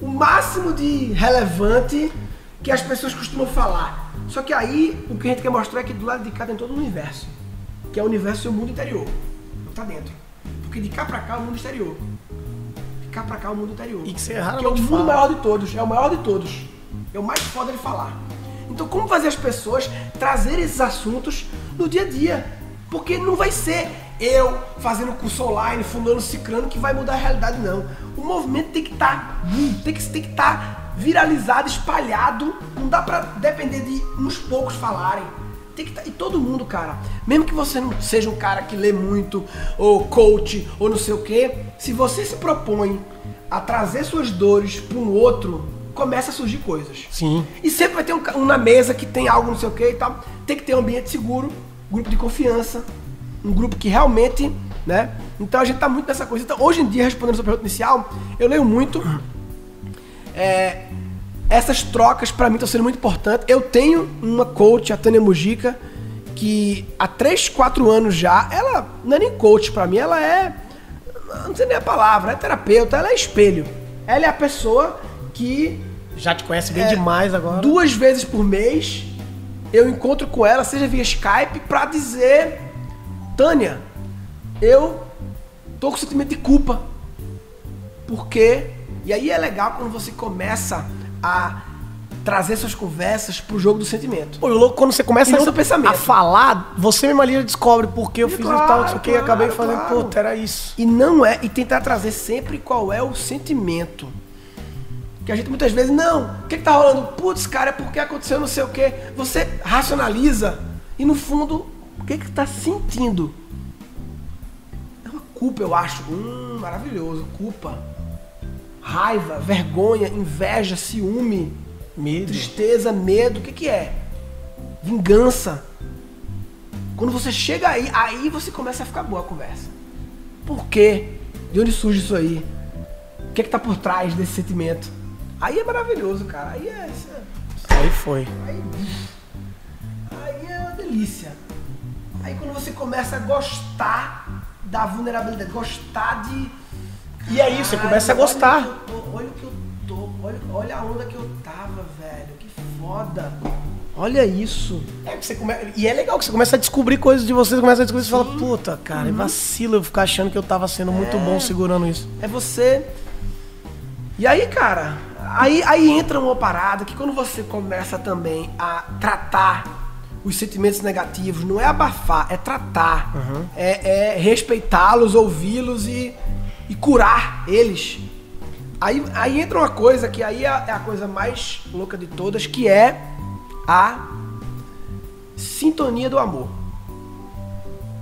[SPEAKER 3] o máximo de relevante que as pessoas costumam falar. Só que aí o que a gente quer mostrar é que do lado de cá tem todo o universo. Que é o universo e o mundo interior. Não tá dentro. Porque de cá pra cá é o mundo exterior. De cá pra cá é o mundo interior.
[SPEAKER 2] E que você
[SPEAKER 3] que é o mundo
[SPEAKER 2] fala.
[SPEAKER 3] maior de todos. É o maior de todos. É o mais foda de falar. Então como fazer as pessoas trazerem esses assuntos no dia a dia? Porque não vai ser eu fazendo curso online, fulano, ciclano, que vai mudar a realidade, não. O movimento tem que estar tem que tem que estar viralizado, espalhado. Não dá pra depender de uns poucos falarem. Tem que tá, e todo mundo, cara, mesmo que você não seja um cara que lê muito, ou coach, ou não sei o quê, se você se propõe a trazer suas dores para um outro, começa a surgir coisas.
[SPEAKER 2] Sim.
[SPEAKER 3] E sempre vai ter um, um na mesa que tem algo não sei o que e tal. Tem que ter um ambiente seguro. grupo de confiança, um grupo que realmente, né? Então a gente tá muito nessa coisa. Então, hoje em dia, respondendo a sua pergunta inicial, eu leio muito. É, essas trocas para mim estão sendo muito importantes. Eu tenho uma coach, a Tânia Mujica, que há 3, 4 anos já, ela não é nem coach para mim, ela é. Não sei nem a palavra, é terapeuta, ela é espelho. Ela é a pessoa que.
[SPEAKER 2] Já te conhece bem
[SPEAKER 3] é,
[SPEAKER 2] demais agora.
[SPEAKER 3] Duas vezes por mês eu encontro com ela, seja via Skype, pra dizer: Tânia, eu tô com sentimento de culpa. Porque. E aí é legal quando você começa a trazer suas conversas pro jogo do sentimento.
[SPEAKER 2] Pô, louco, quando você começa
[SPEAKER 3] a, pensamento.
[SPEAKER 2] a falar, você mesmo ali descobre por que eu fiz claro, tal, isso que claro, e acabei fazendo, claro. puta, era isso.
[SPEAKER 3] E não é, e tentar trazer sempre qual é o sentimento. Que a gente muitas vezes, não, o que, que tá rolando? Putz, cara, é porque aconteceu não sei o quê. Você racionaliza e no fundo, o que que tá sentindo? É uma culpa, eu acho. Hum, maravilhoso, culpa raiva, vergonha, inveja, ciúme, medo. tristeza, medo, o que, que é? Vingança. Quando você chega aí, aí você começa a ficar boa a conversa. Por quê? De onde surge isso aí? O que é que tá por trás desse sentimento? Aí é maravilhoso, cara. Aí é.
[SPEAKER 2] Aí foi.
[SPEAKER 3] Aí, aí é uma delícia. Aí quando você começa a gostar da vulnerabilidade, gostar de
[SPEAKER 2] e aí você começa a gostar.
[SPEAKER 3] Olha o que eu tô, olha, olha a onda que eu tava, velho. Que foda. Olha isso.
[SPEAKER 2] É, você come... E é legal que você começa a descobrir coisas de você, você começa a descobrir e fala, puta, cara, uhum. é vacilo eu ficar achando que eu tava sendo muito é. bom segurando isso.
[SPEAKER 3] É você. E aí, cara, aí, aí entra uma parada que quando você começa também a tratar os sentimentos negativos, não é abafar, é tratar. Uhum. É, é respeitá-los, ouvi-los e e curar eles. Aí, aí entra uma coisa que aí é, é a coisa mais louca de todas, que é a sintonia do amor.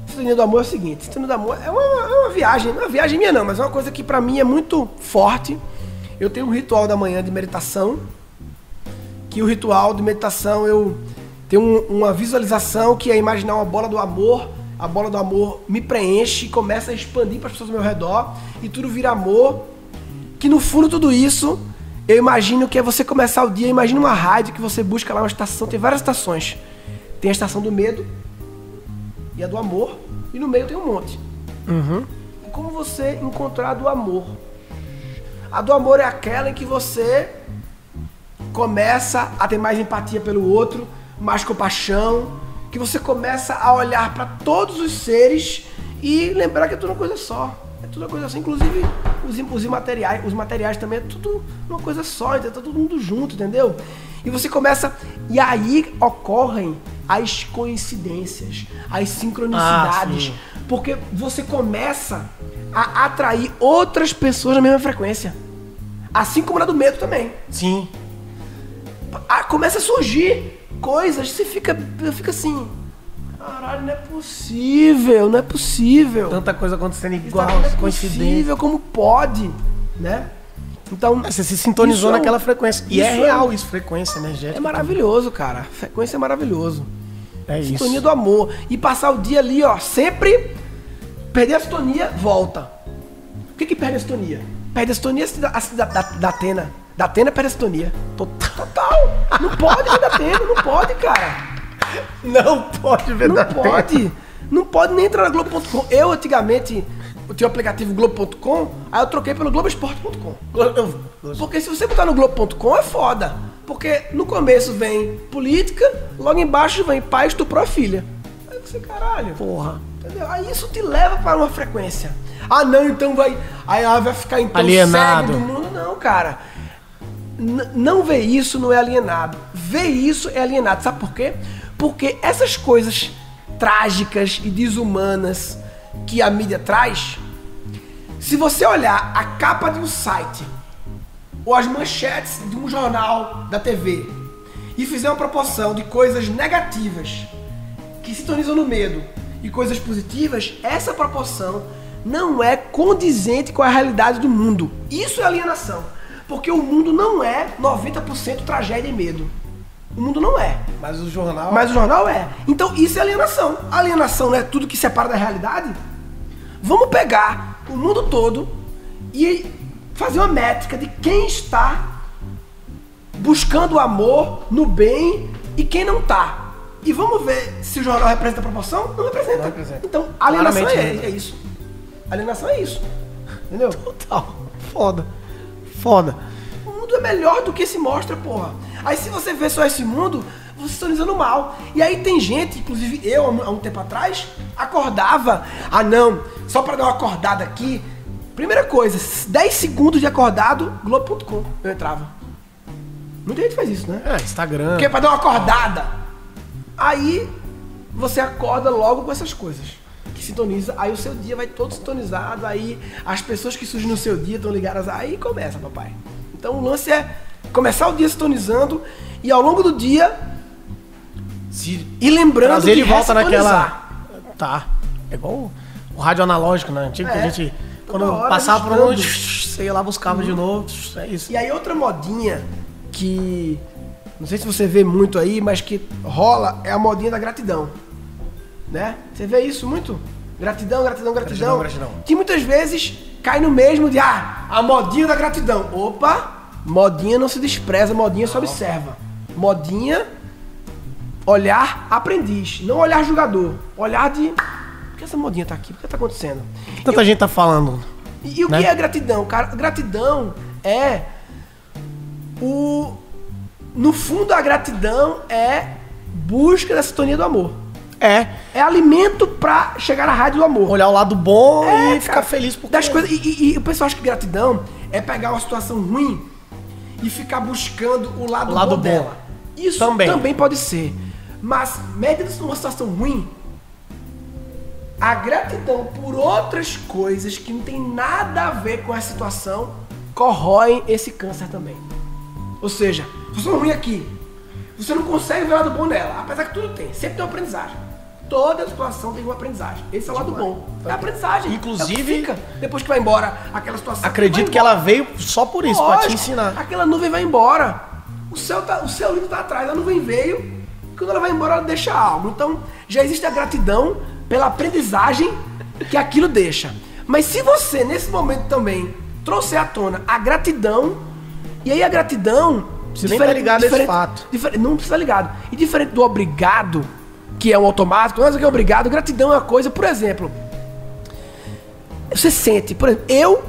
[SPEAKER 3] Sintonia do amor é o seguinte, sintonia do amor é uma, é uma viagem, não é uma viagem minha não, mas é uma coisa que para mim é muito forte. Eu tenho um ritual da manhã de meditação, que o ritual de meditação eu tenho um, uma visualização que é imaginar uma bola do amor a bola do amor me preenche e começa a expandir para as pessoas ao meu redor e tudo vira amor. Que no fundo tudo isso, eu imagino que é você começar o dia, imagina uma rádio que você busca lá uma estação, tem várias estações. Tem a estação do medo e a do amor, e no meio tem um monte.
[SPEAKER 2] Uhum.
[SPEAKER 3] Como você encontrar do amor? A do amor é aquela em que você começa a ter mais empatia pelo outro, mais compaixão, que você começa a olhar para todos os seres e lembrar que é tudo uma coisa só. É tudo uma coisa só. Inclusive, os, os materiais, os materiais também é tudo uma coisa só, então tá todo mundo junto, entendeu? E você começa. E aí ocorrem as coincidências, as sincronicidades. Ah, porque você começa a atrair outras pessoas na mesma frequência. Assim como na do medo também.
[SPEAKER 2] Sim.
[SPEAKER 3] Ah, começa a surgir coisas, você fica, fica assim. Caralho, não é possível, não é possível.
[SPEAKER 2] Tanta coisa acontecendo igual,
[SPEAKER 3] não é possível, como pode, né?
[SPEAKER 2] Então, você se sintonizou é naquela frequência. E é, é real isso, frequência energética.
[SPEAKER 3] É maravilhoso, cara. Frequência é maravilhoso.
[SPEAKER 2] É
[SPEAKER 3] isso. Sintonia do amor. E passar o dia ali, ó, sempre perder a sintonia, volta. O que que perde a sintonia? Perde a sintonia a da, da, da Atena. Da Atena perde a sintonia. Total. Total. Não pode ver da Atena, não pode, cara.
[SPEAKER 2] Não pode ver
[SPEAKER 3] não
[SPEAKER 2] da
[SPEAKER 3] pode. Não pode nem entrar na Globo.com. Eu, antigamente, tinha o aplicativo Globo.com, aí eu troquei pelo Globoesporte.com. Porque se você botar no Globo.com é foda. Porque no começo vem política, logo embaixo vem pai estuprou a filha. Aí você, caralho.
[SPEAKER 2] Porra.
[SPEAKER 3] Entendeu? Aí isso te leva para uma frequência. Ah, não, então vai. Aí ela vai ficar então
[SPEAKER 2] Alienado.
[SPEAKER 3] do mundo. Não, cara. N não ver isso não é alienado. Ver isso é alienado. Sabe por quê? Porque essas coisas trágicas e desumanas que a mídia traz, se você olhar a capa de um site ou as manchetes de um jornal da TV e fizer uma proporção de coisas negativas que sintonizam no medo e coisas positivas, essa proporção não é condizente com a realidade do mundo. Isso é alienação. Porque o mundo não é 90% tragédia e medo. O mundo não é.
[SPEAKER 2] Mas o jornal.
[SPEAKER 3] Mas o jornal é. Então isso é alienação. Alienação não é tudo que separa da realidade. Vamos pegar o mundo todo e fazer uma métrica de quem está buscando o amor no bem e quem não tá. E vamos ver se o jornal representa a proporção? Não representa.
[SPEAKER 2] Não representa.
[SPEAKER 3] Então, alienação
[SPEAKER 2] Claramente
[SPEAKER 3] é, é isso. Alienação é isso. Entendeu?
[SPEAKER 2] Total. Foda. Foda.
[SPEAKER 3] O mundo é melhor do que se mostra, porra. Aí se você vê só esse mundo, você está mal. E aí tem gente, inclusive eu, há um- tempo atrás, acordava. Ah não, só pra dar uma acordada aqui. Primeira coisa, 10 segundos de acordado, Globo.com. Eu entrava. Muita gente faz isso, né?
[SPEAKER 2] É, Instagram.
[SPEAKER 3] Porque é pra dar uma acordada. Aí você acorda logo com essas coisas. Que sintoniza, aí o seu dia vai todo sintonizado, aí as pessoas que surgem no seu dia estão ligadas, aí começa, papai. Então o lance é começar o dia sintonizando e ao longo do dia
[SPEAKER 2] Se
[SPEAKER 3] ir lembrando
[SPEAKER 2] trazer de
[SPEAKER 3] de
[SPEAKER 2] volta naquela. Tá. É igual o- rádio analógico, né? Antigo que
[SPEAKER 3] É.
[SPEAKER 2] a gente.
[SPEAKER 3] Toda
[SPEAKER 2] Quando passava por um. *laughs* Você ia lá, buscava de novo. É isso.
[SPEAKER 3] E aí outra modinha que não sei se você vê muito aí, mas que rola é a modinha da gratidão. Né? Você vê isso muito? Gratidão, gratidão, gratidão.
[SPEAKER 2] Gratidão, gratidão.
[SPEAKER 3] Que muitas vezes cai no mesmo de ah, a modinha da gratidão. Opa, modinha não se despreza, modinha só observa. Modinha olhar aprendiz, não olhar jogador. Olhar de por que essa modinha tá aqui? Por que tá acontecendo?
[SPEAKER 2] Tanta gente tá falando.
[SPEAKER 3] E, e o
[SPEAKER 2] Né?
[SPEAKER 3] que é gratidão, cara? Gratidão é o. No fundo, a gratidão é busca da sintonia do amor.
[SPEAKER 2] É.
[SPEAKER 3] É alimento pra chegar na rádio do amor.
[SPEAKER 2] Olhar o lado bom
[SPEAKER 3] É,
[SPEAKER 2] e ficar
[SPEAKER 3] cara,
[SPEAKER 2] feliz por
[SPEAKER 3] das coisas. E, e- e o pessoal acha que gratidão é pegar uma situação ruim e ficar buscando o lado,
[SPEAKER 2] O lado
[SPEAKER 3] bom,
[SPEAKER 2] bom.
[SPEAKER 3] dela. Isso
[SPEAKER 2] Também.
[SPEAKER 3] também. pode ser. Mas, mesmo numa situação ruim, a gratidão por outras coisas que não tem nada a ver com a situação corroem esse câncer também. Ou seja, situação ruim aqui, você não consegue ver o lado bom nela, apesar que tudo tem, sempre tem uma aprendizagem. Toda situação tem uma aprendizagem. Esse é o lado bom. É a aprendizagem.
[SPEAKER 2] Inclusive-
[SPEAKER 3] é que fica depois que vai embora aquela situação.
[SPEAKER 2] Acredito que ela veio só por isso, pra te ensinar.
[SPEAKER 3] Aquela nuvem vai embora. O céu, tá, o céu lindo tá atrás, a nuvem veio. Quando ela vai embora, ela deixa algo. Então, já existe a gratidão pela aprendizagem que aquilo deixa. Mas se você, nesse momento também, trouxer à tona a gratidão, e aí a gratidão.
[SPEAKER 2] Você nem tá ligado nesse fato.
[SPEAKER 3] diferente- não precisa estar ligado. E diferente do obrigado, que é um automático, não é que é obrigado, gratidão é uma coisa, por exemplo. Você sente, por exemplo, eu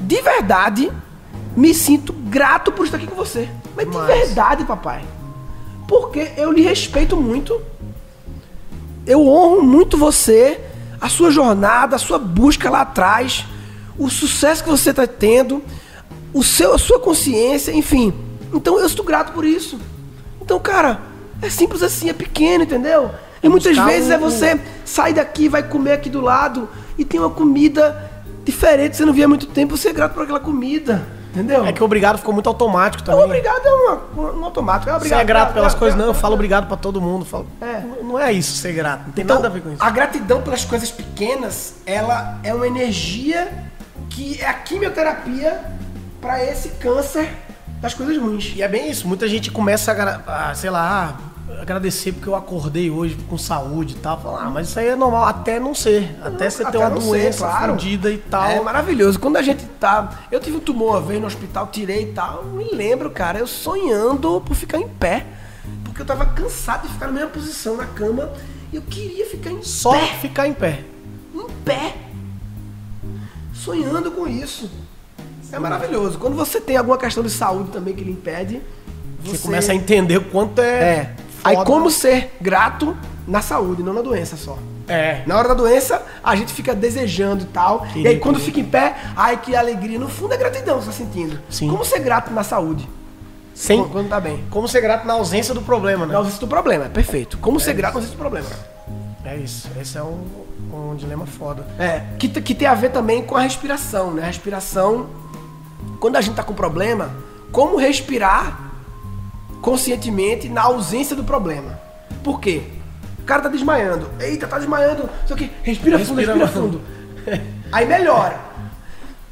[SPEAKER 3] de verdade me sinto grato por estar aqui com você. Mas de
[SPEAKER 2] Mas-
[SPEAKER 3] verdade, papai. Porque eu lhe respeito muito. Eu honro muito você, a sua jornada, a sua busca lá atrás, o sucesso que você está tendo, o seu, a sua consciência, enfim. Então eu estou grato por isso. Então, cara, é simples assim, é pequeno, entendeu? E muitas
[SPEAKER 2] buscar
[SPEAKER 3] vezes
[SPEAKER 2] um-
[SPEAKER 3] é você sair daqui, vai comer aqui do lado e tem uma comida diferente, você não via há muito tempo, você é grato por aquela comida, entendeu?
[SPEAKER 2] É que o obrigado ficou muito automático também.
[SPEAKER 3] obrigado é uma- um automático. É
[SPEAKER 2] Você
[SPEAKER 3] obrigado,
[SPEAKER 2] é grato pelas
[SPEAKER 3] é-
[SPEAKER 2] coisas,
[SPEAKER 3] é-
[SPEAKER 2] não. Eu falo obrigado pra todo mundo. Falo,
[SPEAKER 3] É.
[SPEAKER 2] Não- é isso ser grato. Não tem
[SPEAKER 3] Então,
[SPEAKER 2] nada a ver com isso.
[SPEAKER 3] A gratidão pelas coisas pequenas, ela é uma energia que é a quimioterapia para esse câncer das coisas ruins.
[SPEAKER 2] E é bem isso. Muita gente começa a, sei lá, agradecer porque eu acordei hoje com saúde e tal. Fala, ah, mas isso aí é normal. Até não ser. Até você ter uma
[SPEAKER 3] não ser,
[SPEAKER 2] doença
[SPEAKER 3] claro.
[SPEAKER 2] fodida e tal.
[SPEAKER 3] É maravilhoso. Quando a gente tá. Eu tive um tumor uma vez no hospital, tirei e tal. Me lembro, cara, eu sonhando por ficar em pé. Porque eu tava cansado de ficar na mesma posição na cama. E eu queria ficar em
[SPEAKER 2] Só
[SPEAKER 3] pé.
[SPEAKER 2] ficar em pé.
[SPEAKER 3] em pé, sonhando com isso. É maravilhoso. Quando você tem alguma questão de saúde também que lhe impede,
[SPEAKER 2] Você, começa a entender o quanto é.
[SPEAKER 3] É. Aí
[SPEAKER 2] foda.
[SPEAKER 3] como ser grato na saúde, não na doença só.
[SPEAKER 2] É.
[SPEAKER 3] Na hora da doença, a gente fica desejando e tal.
[SPEAKER 2] Queria,
[SPEAKER 3] e aí quando fica em pé, ai que alegria. No fundo é gratidão, você tá sentindo.
[SPEAKER 2] Sim.
[SPEAKER 3] Como ser grato na saúde?
[SPEAKER 2] Sem,
[SPEAKER 3] Quando, quando tá bem.
[SPEAKER 2] como ser grato na ausência do problema, né?
[SPEAKER 3] Na ausência do problema, é perfeito. Como ser grato na ausência do problema.
[SPEAKER 2] É isso. Esse é um, um dilema foda.
[SPEAKER 3] É, que, que tem a ver também com a respiração, né? A respiração, quando a gente tá com problema, como respirar conscientemente na ausência do problema. Por quê? O cara tá desmaiando. Eita, tá desmaiando. Só que respira fundo,
[SPEAKER 2] Respira
[SPEAKER 3] respira fundo. Aí melhora.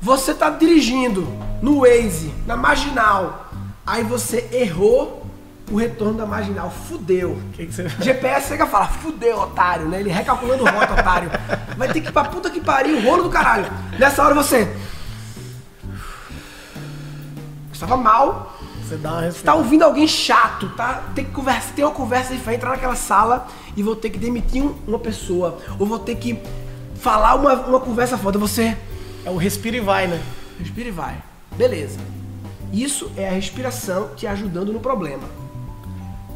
[SPEAKER 3] Você tá dirigindo no Waze, na marginal. Aí você errou o retorno da marginal. Fudeu.
[SPEAKER 2] Que que você-
[SPEAKER 3] GPS chega e fala, fudeu, otário, né? Ele recalculando rota, otário. Vai ter que ir pra puta que pariu, rolo do caralho. Nessa hora você. Estava mal,
[SPEAKER 2] Você dá uma
[SPEAKER 3] tá ouvindo alguém chato, tá? Tem que conversa, tem uma conversa diferente, entrar naquela sala e vou ter que demitir um- uma pessoa. Ou vou ter que falar uma, uma conversa foda. Você
[SPEAKER 2] É o respira e vai, né?
[SPEAKER 3] respira e vai. Beleza. Isso é a respiração te ajudando no problema.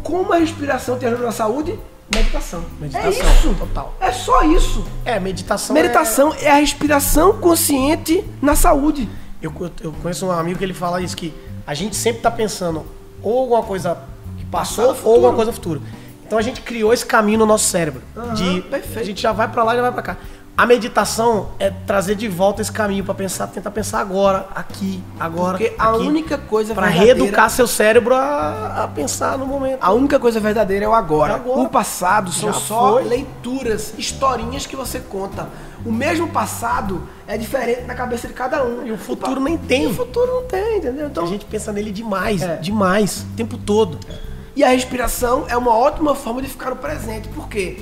[SPEAKER 3] Como a respiração te ajuda na saúde? Meditação.
[SPEAKER 2] Meditação,
[SPEAKER 3] É isso.
[SPEAKER 2] total.
[SPEAKER 3] É só isso.
[SPEAKER 2] É, meditação.
[SPEAKER 3] Meditação é a respiração consciente na saúde.
[SPEAKER 2] é- Eu, eu conheço um amigo que ele fala isso, que a gente sempre tá pensando ou alguma coisa que passou
[SPEAKER 3] Passado,
[SPEAKER 2] ou alguma coisa futura. Então a gente criou esse caminho no nosso cérebro.
[SPEAKER 3] Aham,
[SPEAKER 2] de
[SPEAKER 3] perfeito.
[SPEAKER 2] A gente já vai pra lá e já vai pra cá. A meditação é trazer de volta esse caminho pra pensar, tentar pensar agora, aqui, agora.
[SPEAKER 3] Porque a
[SPEAKER 2] aqui,
[SPEAKER 3] única coisa
[SPEAKER 2] Pra
[SPEAKER 3] verdadeira-
[SPEAKER 2] reeducar seu cérebro a, a pensar no momento.
[SPEAKER 3] A única coisa verdadeira é o agora.
[SPEAKER 2] É agora.
[SPEAKER 3] O passado são
[SPEAKER 2] Já
[SPEAKER 3] só
[SPEAKER 2] foi.
[SPEAKER 3] leituras, historinhas que você conta. O mesmo passado é diferente na cabeça de cada um.
[SPEAKER 2] E o futuro nem tem.
[SPEAKER 3] E o futuro não tem, entendeu? Então,
[SPEAKER 2] A gente pensa nele demais,
[SPEAKER 3] É.
[SPEAKER 2] demais, o tempo todo.
[SPEAKER 3] E a respiração é uma ótima forma de ficar no presente. Por quê?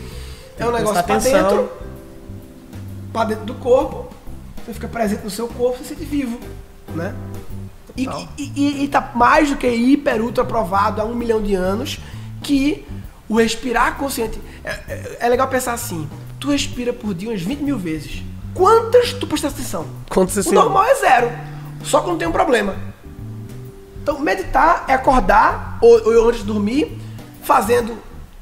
[SPEAKER 3] É um negócio
[SPEAKER 2] atenção.
[SPEAKER 3] dentro, pra dentro do corpo. Você fica presente no seu corpo, você se sente vivo, né? E, e, e- e tá mais do que hiper, ultra provado há um milhão de anos que o respirar consciente... É, é- é legal pensar assim, tu respira por dia umas 20 mil vezes. Quantas tu presta atenção?
[SPEAKER 2] Quando você
[SPEAKER 3] O normal é zero. Só quando tem um problema. Então, meditar é acordar ou, ou antes de dormir, fazendo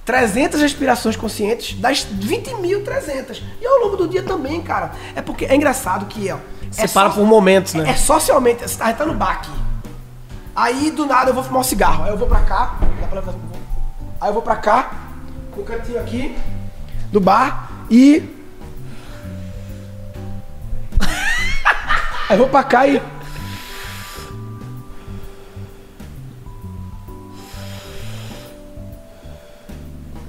[SPEAKER 3] 300 respirações conscientes das 20.300. E ao longo do dia também, cara. É porque é engraçado que, ó.
[SPEAKER 2] Você
[SPEAKER 3] é
[SPEAKER 2] para
[SPEAKER 3] so-
[SPEAKER 2] por momentos, né?
[SPEAKER 3] É socialmente. Você tá no bar aqui. Aí do nada eu vou fumar um cigarro. Aí eu vou pra cá. dá pra levar- Aí eu vou pra cá, no cantinho aqui do bar e. Aí vou pra cá e.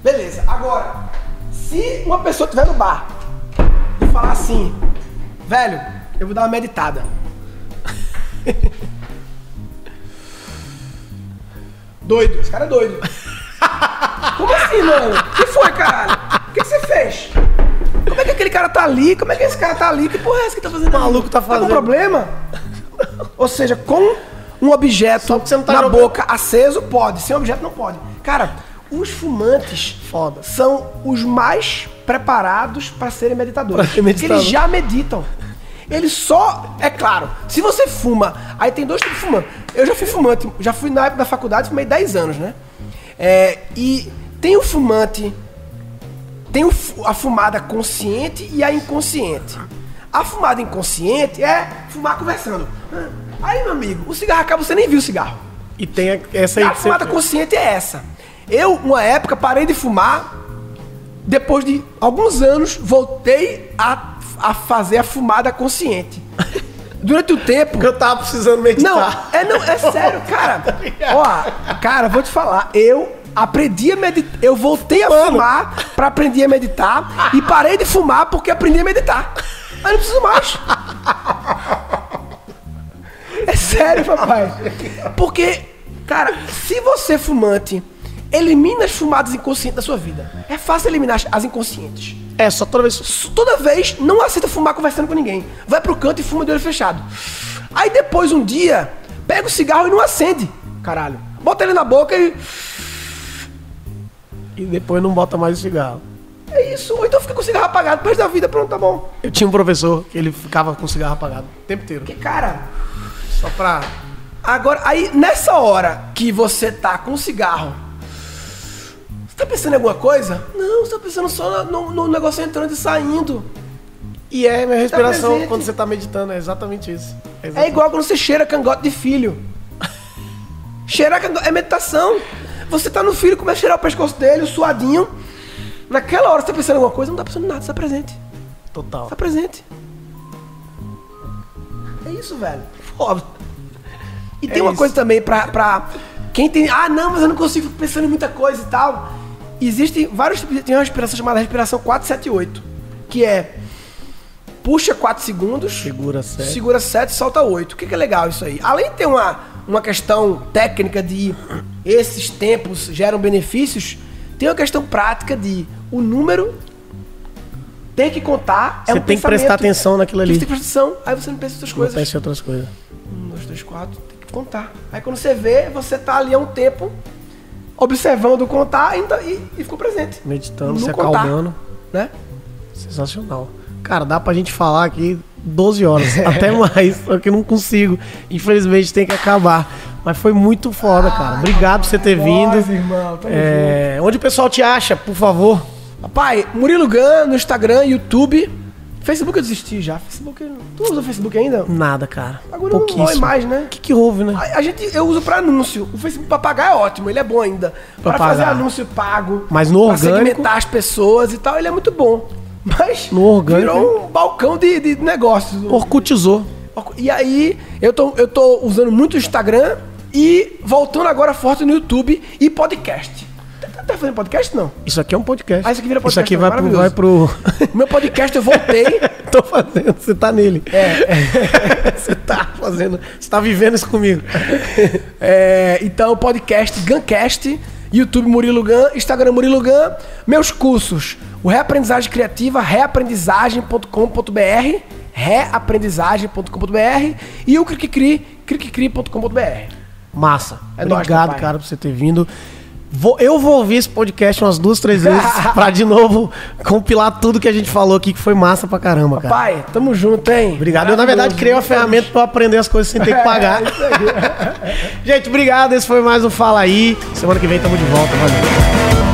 [SPEAKER 3] Beleza, agora, se uma pessoa estiver no bar e falar assim, velho, eu vou dar uma meditada. *laughs* doido, esse cara é doido. Como assim, mano? O que foi, caralho? O que que você fez? Como é que aquele cara tá ali? Como é que esse cara tá ali? Que porra é essa que tá fazendo?
[SPEAKER 2] O maluco tá
[SPEAKER 3] Tá
[SPEAKER 2] fazendo.
[SPEAKER 3] com problema? Ou seja, com um objeto
[SPEAKER 2] tá
[SPEAKER 3] na
[SPEAKER 2] jogando.
[SPEAKER 3] boca aceso, pode. Sem objeto, não pode. Cara, os fumantes
[SPEAKER 2] Foda.
[SPEAKER 3] são os mais preparados para serem meditadores.
[SPEAKER 2] Pra ser meditador.
[SPEAKER 3] Eles já meditam. Eles só, é claro, se você fuma, aí tem dois tipos de fumante. Eu já fui fumante, já fui na época da faculdade, fumei 10 anos, né? É, e tem o fumante, tem o a fumada consciente e a inconsciente. A fumada inconsciente é fumar conversando. Aí, meu amigo, o cigarro acaba, você nem viu o cigarro.
[SPEAKER 2] E tem a- essa aí
[SPEAKER 3] A
[SPEAKER 2] que você...
[SPEAKER 3] fumada consciente é essa. Eu, uma época, parei de fumar. Depois de alguns anos, voltei a, a fazer a fumada consciente. Durante o tempo.
[SPEAKER 2] Porque eu tava precisando
[SPEAKER 3] Não,
[SPEAKER 2] meditar.
[SPEAKER 3] é, não, é *laughs* sério, cara. Ó, cara, vou te falar. Eu aprendi a meditar. Eu voltei a fumar pra aprender a meditar. E parei de fumar porque aprendi a meditar. Aí não preciso mais. É sério, papai. Porque, cara, se você fumante elimina as fumadas inconscientes da sua vida, é fácil eliminar as- inconscientes.
[SPEAKER 2] É, só toda vez...
[SPEAKER 3] Toda vez não aceita fumar conversando com ninguém. Vai pro canto e fuma de olho fechado. Aí depois, um dia, pega o cigarro e não acende. Caralho. Bota ele na boca e.
[SPEAKER 2] E depois não bota mais o cigarro.
[SPEAKER 3] É isso. Ou então fica com o cigarro apagado resto da vida. Pronto, tá bom.
[SPEAKER 2] Eu tinha um professor que ele ficava com o cigarro apagado o tempo inteiro.
[SPEAKER 3] Porque, cara,
[SPEAKER 2] Só pra...
[SPEAKER 3] Agora, aí nessa hora que você tá com o cigarro, tá pensando em alguma coisa? Não, você tá pensando só no, no negócio entrando e saindo.
[SPEAKER 2] E é minha respiração
[SPEAKER 3] presente.
[SPEAKER 2] quando você tá meditando, é exatamente isso.
[SPEAKER 3] É
[SPEAKER 2] exatamente-
[SPEAKER 3] igual quando você cheira cangote de filho. *laughs* Cheirar cangote é meditação. Você tá no filho, começa a cheirar o pescoço dele, o suadinho. Naquela hora você tá pensando em alguma coisa, não tá pensando em nada, você tá presente.
[SPEAKER 2] Total.
[SPEAKER 3] Tá presente. É isso, velho.
[SPEAKER 2] Foda.
[SPEAKER 3] E
[SPEAKER 2] É
[SPEAKER 3] tem uma
[SPEAKER 2] isso.
[SPEAKER 3] coisa também pra, pra quem tem. Ah, não, mas eu não consigo ficar pensando em muita coisa e tal. Existem vários tipos de. Tem uma respiração chamada respiração 478. Que é. Puxa 4 segundos.
[SPEAKER 2] Segura certo.
[SPEAKER 3] Segura 7 e solta 8. O que, que é legal isso aí? Além de ter uma, uma questão técnica de esses tempos geram benefícios, tem uma questão prática de o número tem que contar. é
[SPEAKER 2] Você
[SPEAKER 3] um
[SPEAKER 2] tem que prestar atenção naquilo ali.
[SPEAKER 3] Você tem que prestar atenção, aí você não pensa em outras
[SPEAKER 2] Não
[SPEAKER 3] coisas.
[SPEAKER 2] pense em outras coisas.
[SPEAKER 3] Um, dois, três, quatro, tem que contar. Aí quando você vê, você tá ali há um tempo observando contar e, e, ficou presente.
[SPEAKER 2] Meditando, se
[SPEAKER 3] contar.
[SPEAKER 2] acalmando.
[SPEAKER 3] Né?
[SPEAKER 2] Sensacional. Cara, dá pra gente falar aqui 12 horas, *laughs* até mais, só que eu não consigo. Infelizmente tem que acabar. Mas foi muito foda, cara. Obrigado por você ter vindo.
[SPEAKER 3] Irmão,
[SPEAKER 2] É, onde o pessoal te acha, por favor?
[SPEAKER 3] Papai, Murilo Gun no Instagram, YouTube. Facebook eu desisti já. Facebook. Tu usa o Facebook ainda?
[SPEAKER 2] Nada, cara.
[SPEAKER 3] Agora não
[SPEAKER 2] Pouquíssimo.
[SPEAKER 3] mais, né?
[SPEAKER 2] O que, que houve, né?
[SPEAKER 3] A, a gente, eu uso pra anúncio. O Facebook pra pagar é ótimo, ele é bom ainda.
[SPEAKER 2] Pra
[SPEAKER 3] Pra, fazer anúncio pago.
[SPEAKER 2] Mas no
[SPEAKER 3] pra
[SPEAKER 2] orgânico-
[SPEAKER 3] segmentar as pessoas e tal, ele é muito bom. *laughs* Mas
[SPEAKER 2] No orgânico-
[SPEAKER 3] virou um balcão de, de negócios.
[SPEAKER 2] Orcutizou.
[SPEAKER 3] E aí, eu tô, eu tô usando muito o Instagram e voltando agora forte no YouTube e podcast. Tá, tá fazendo podcast? Não.
[SPEAKER 2] Isso aqui é um podcast.
[SPEAKER 3] Ah, isso aqui vira
[SPEAKER 2] Isso
[SPEAKER 3] podcast,
[SPEAKER 2] aqui
[SPEAKER 3] não,
[SPEAKER 2] vai pro, vai pro.
[SPEAKER 3] O *laughs* meu podcast eu voltei. *laughs*
[SPEAKER 2] Tô fazendo, você tá nele.
[SPEAKER 3] É, *laughs*
[SPEAKER 2] Você tá fazendo. Você tá vivendo isso comigo.
[SPEAKER 3] É, então, podcast Guncast, YouTube Murilo Gun, Instagram Murilo Gun, meus cursos, o Reaprendizagem Criativa, reaprendizagem.com.br, reaprendizagem.com.br e o Cricri, cricri.com.br.
[SPEAKER 2] Massa.
[SPEAKER 3] É nóis,
[SPEAKER 2] Obrigado,
[SPEAKER 3] papai.
[SPEAKER 2] cara, por você ter vindo. Vou- eu vou ouvir esse podcast umas duas, três vezes *laughs* pra de novo compilar tudo que a gente falou aqui, que foi massa pra caramba, cara.
[SPEAKER 3] Pai, tamo junto, hein?
[SPEAKER 2] Obrigado. Eu, na verdade, criei uma ferramenta pra eu aprender as coisas sem ter que pagar. *laughs*
[SPEAKER 3] É *laughs*
[SPEAKER 2] gente, obrigado. Esse foi mais um Fala Aí. Semana que vem tamo de volta. Valeu.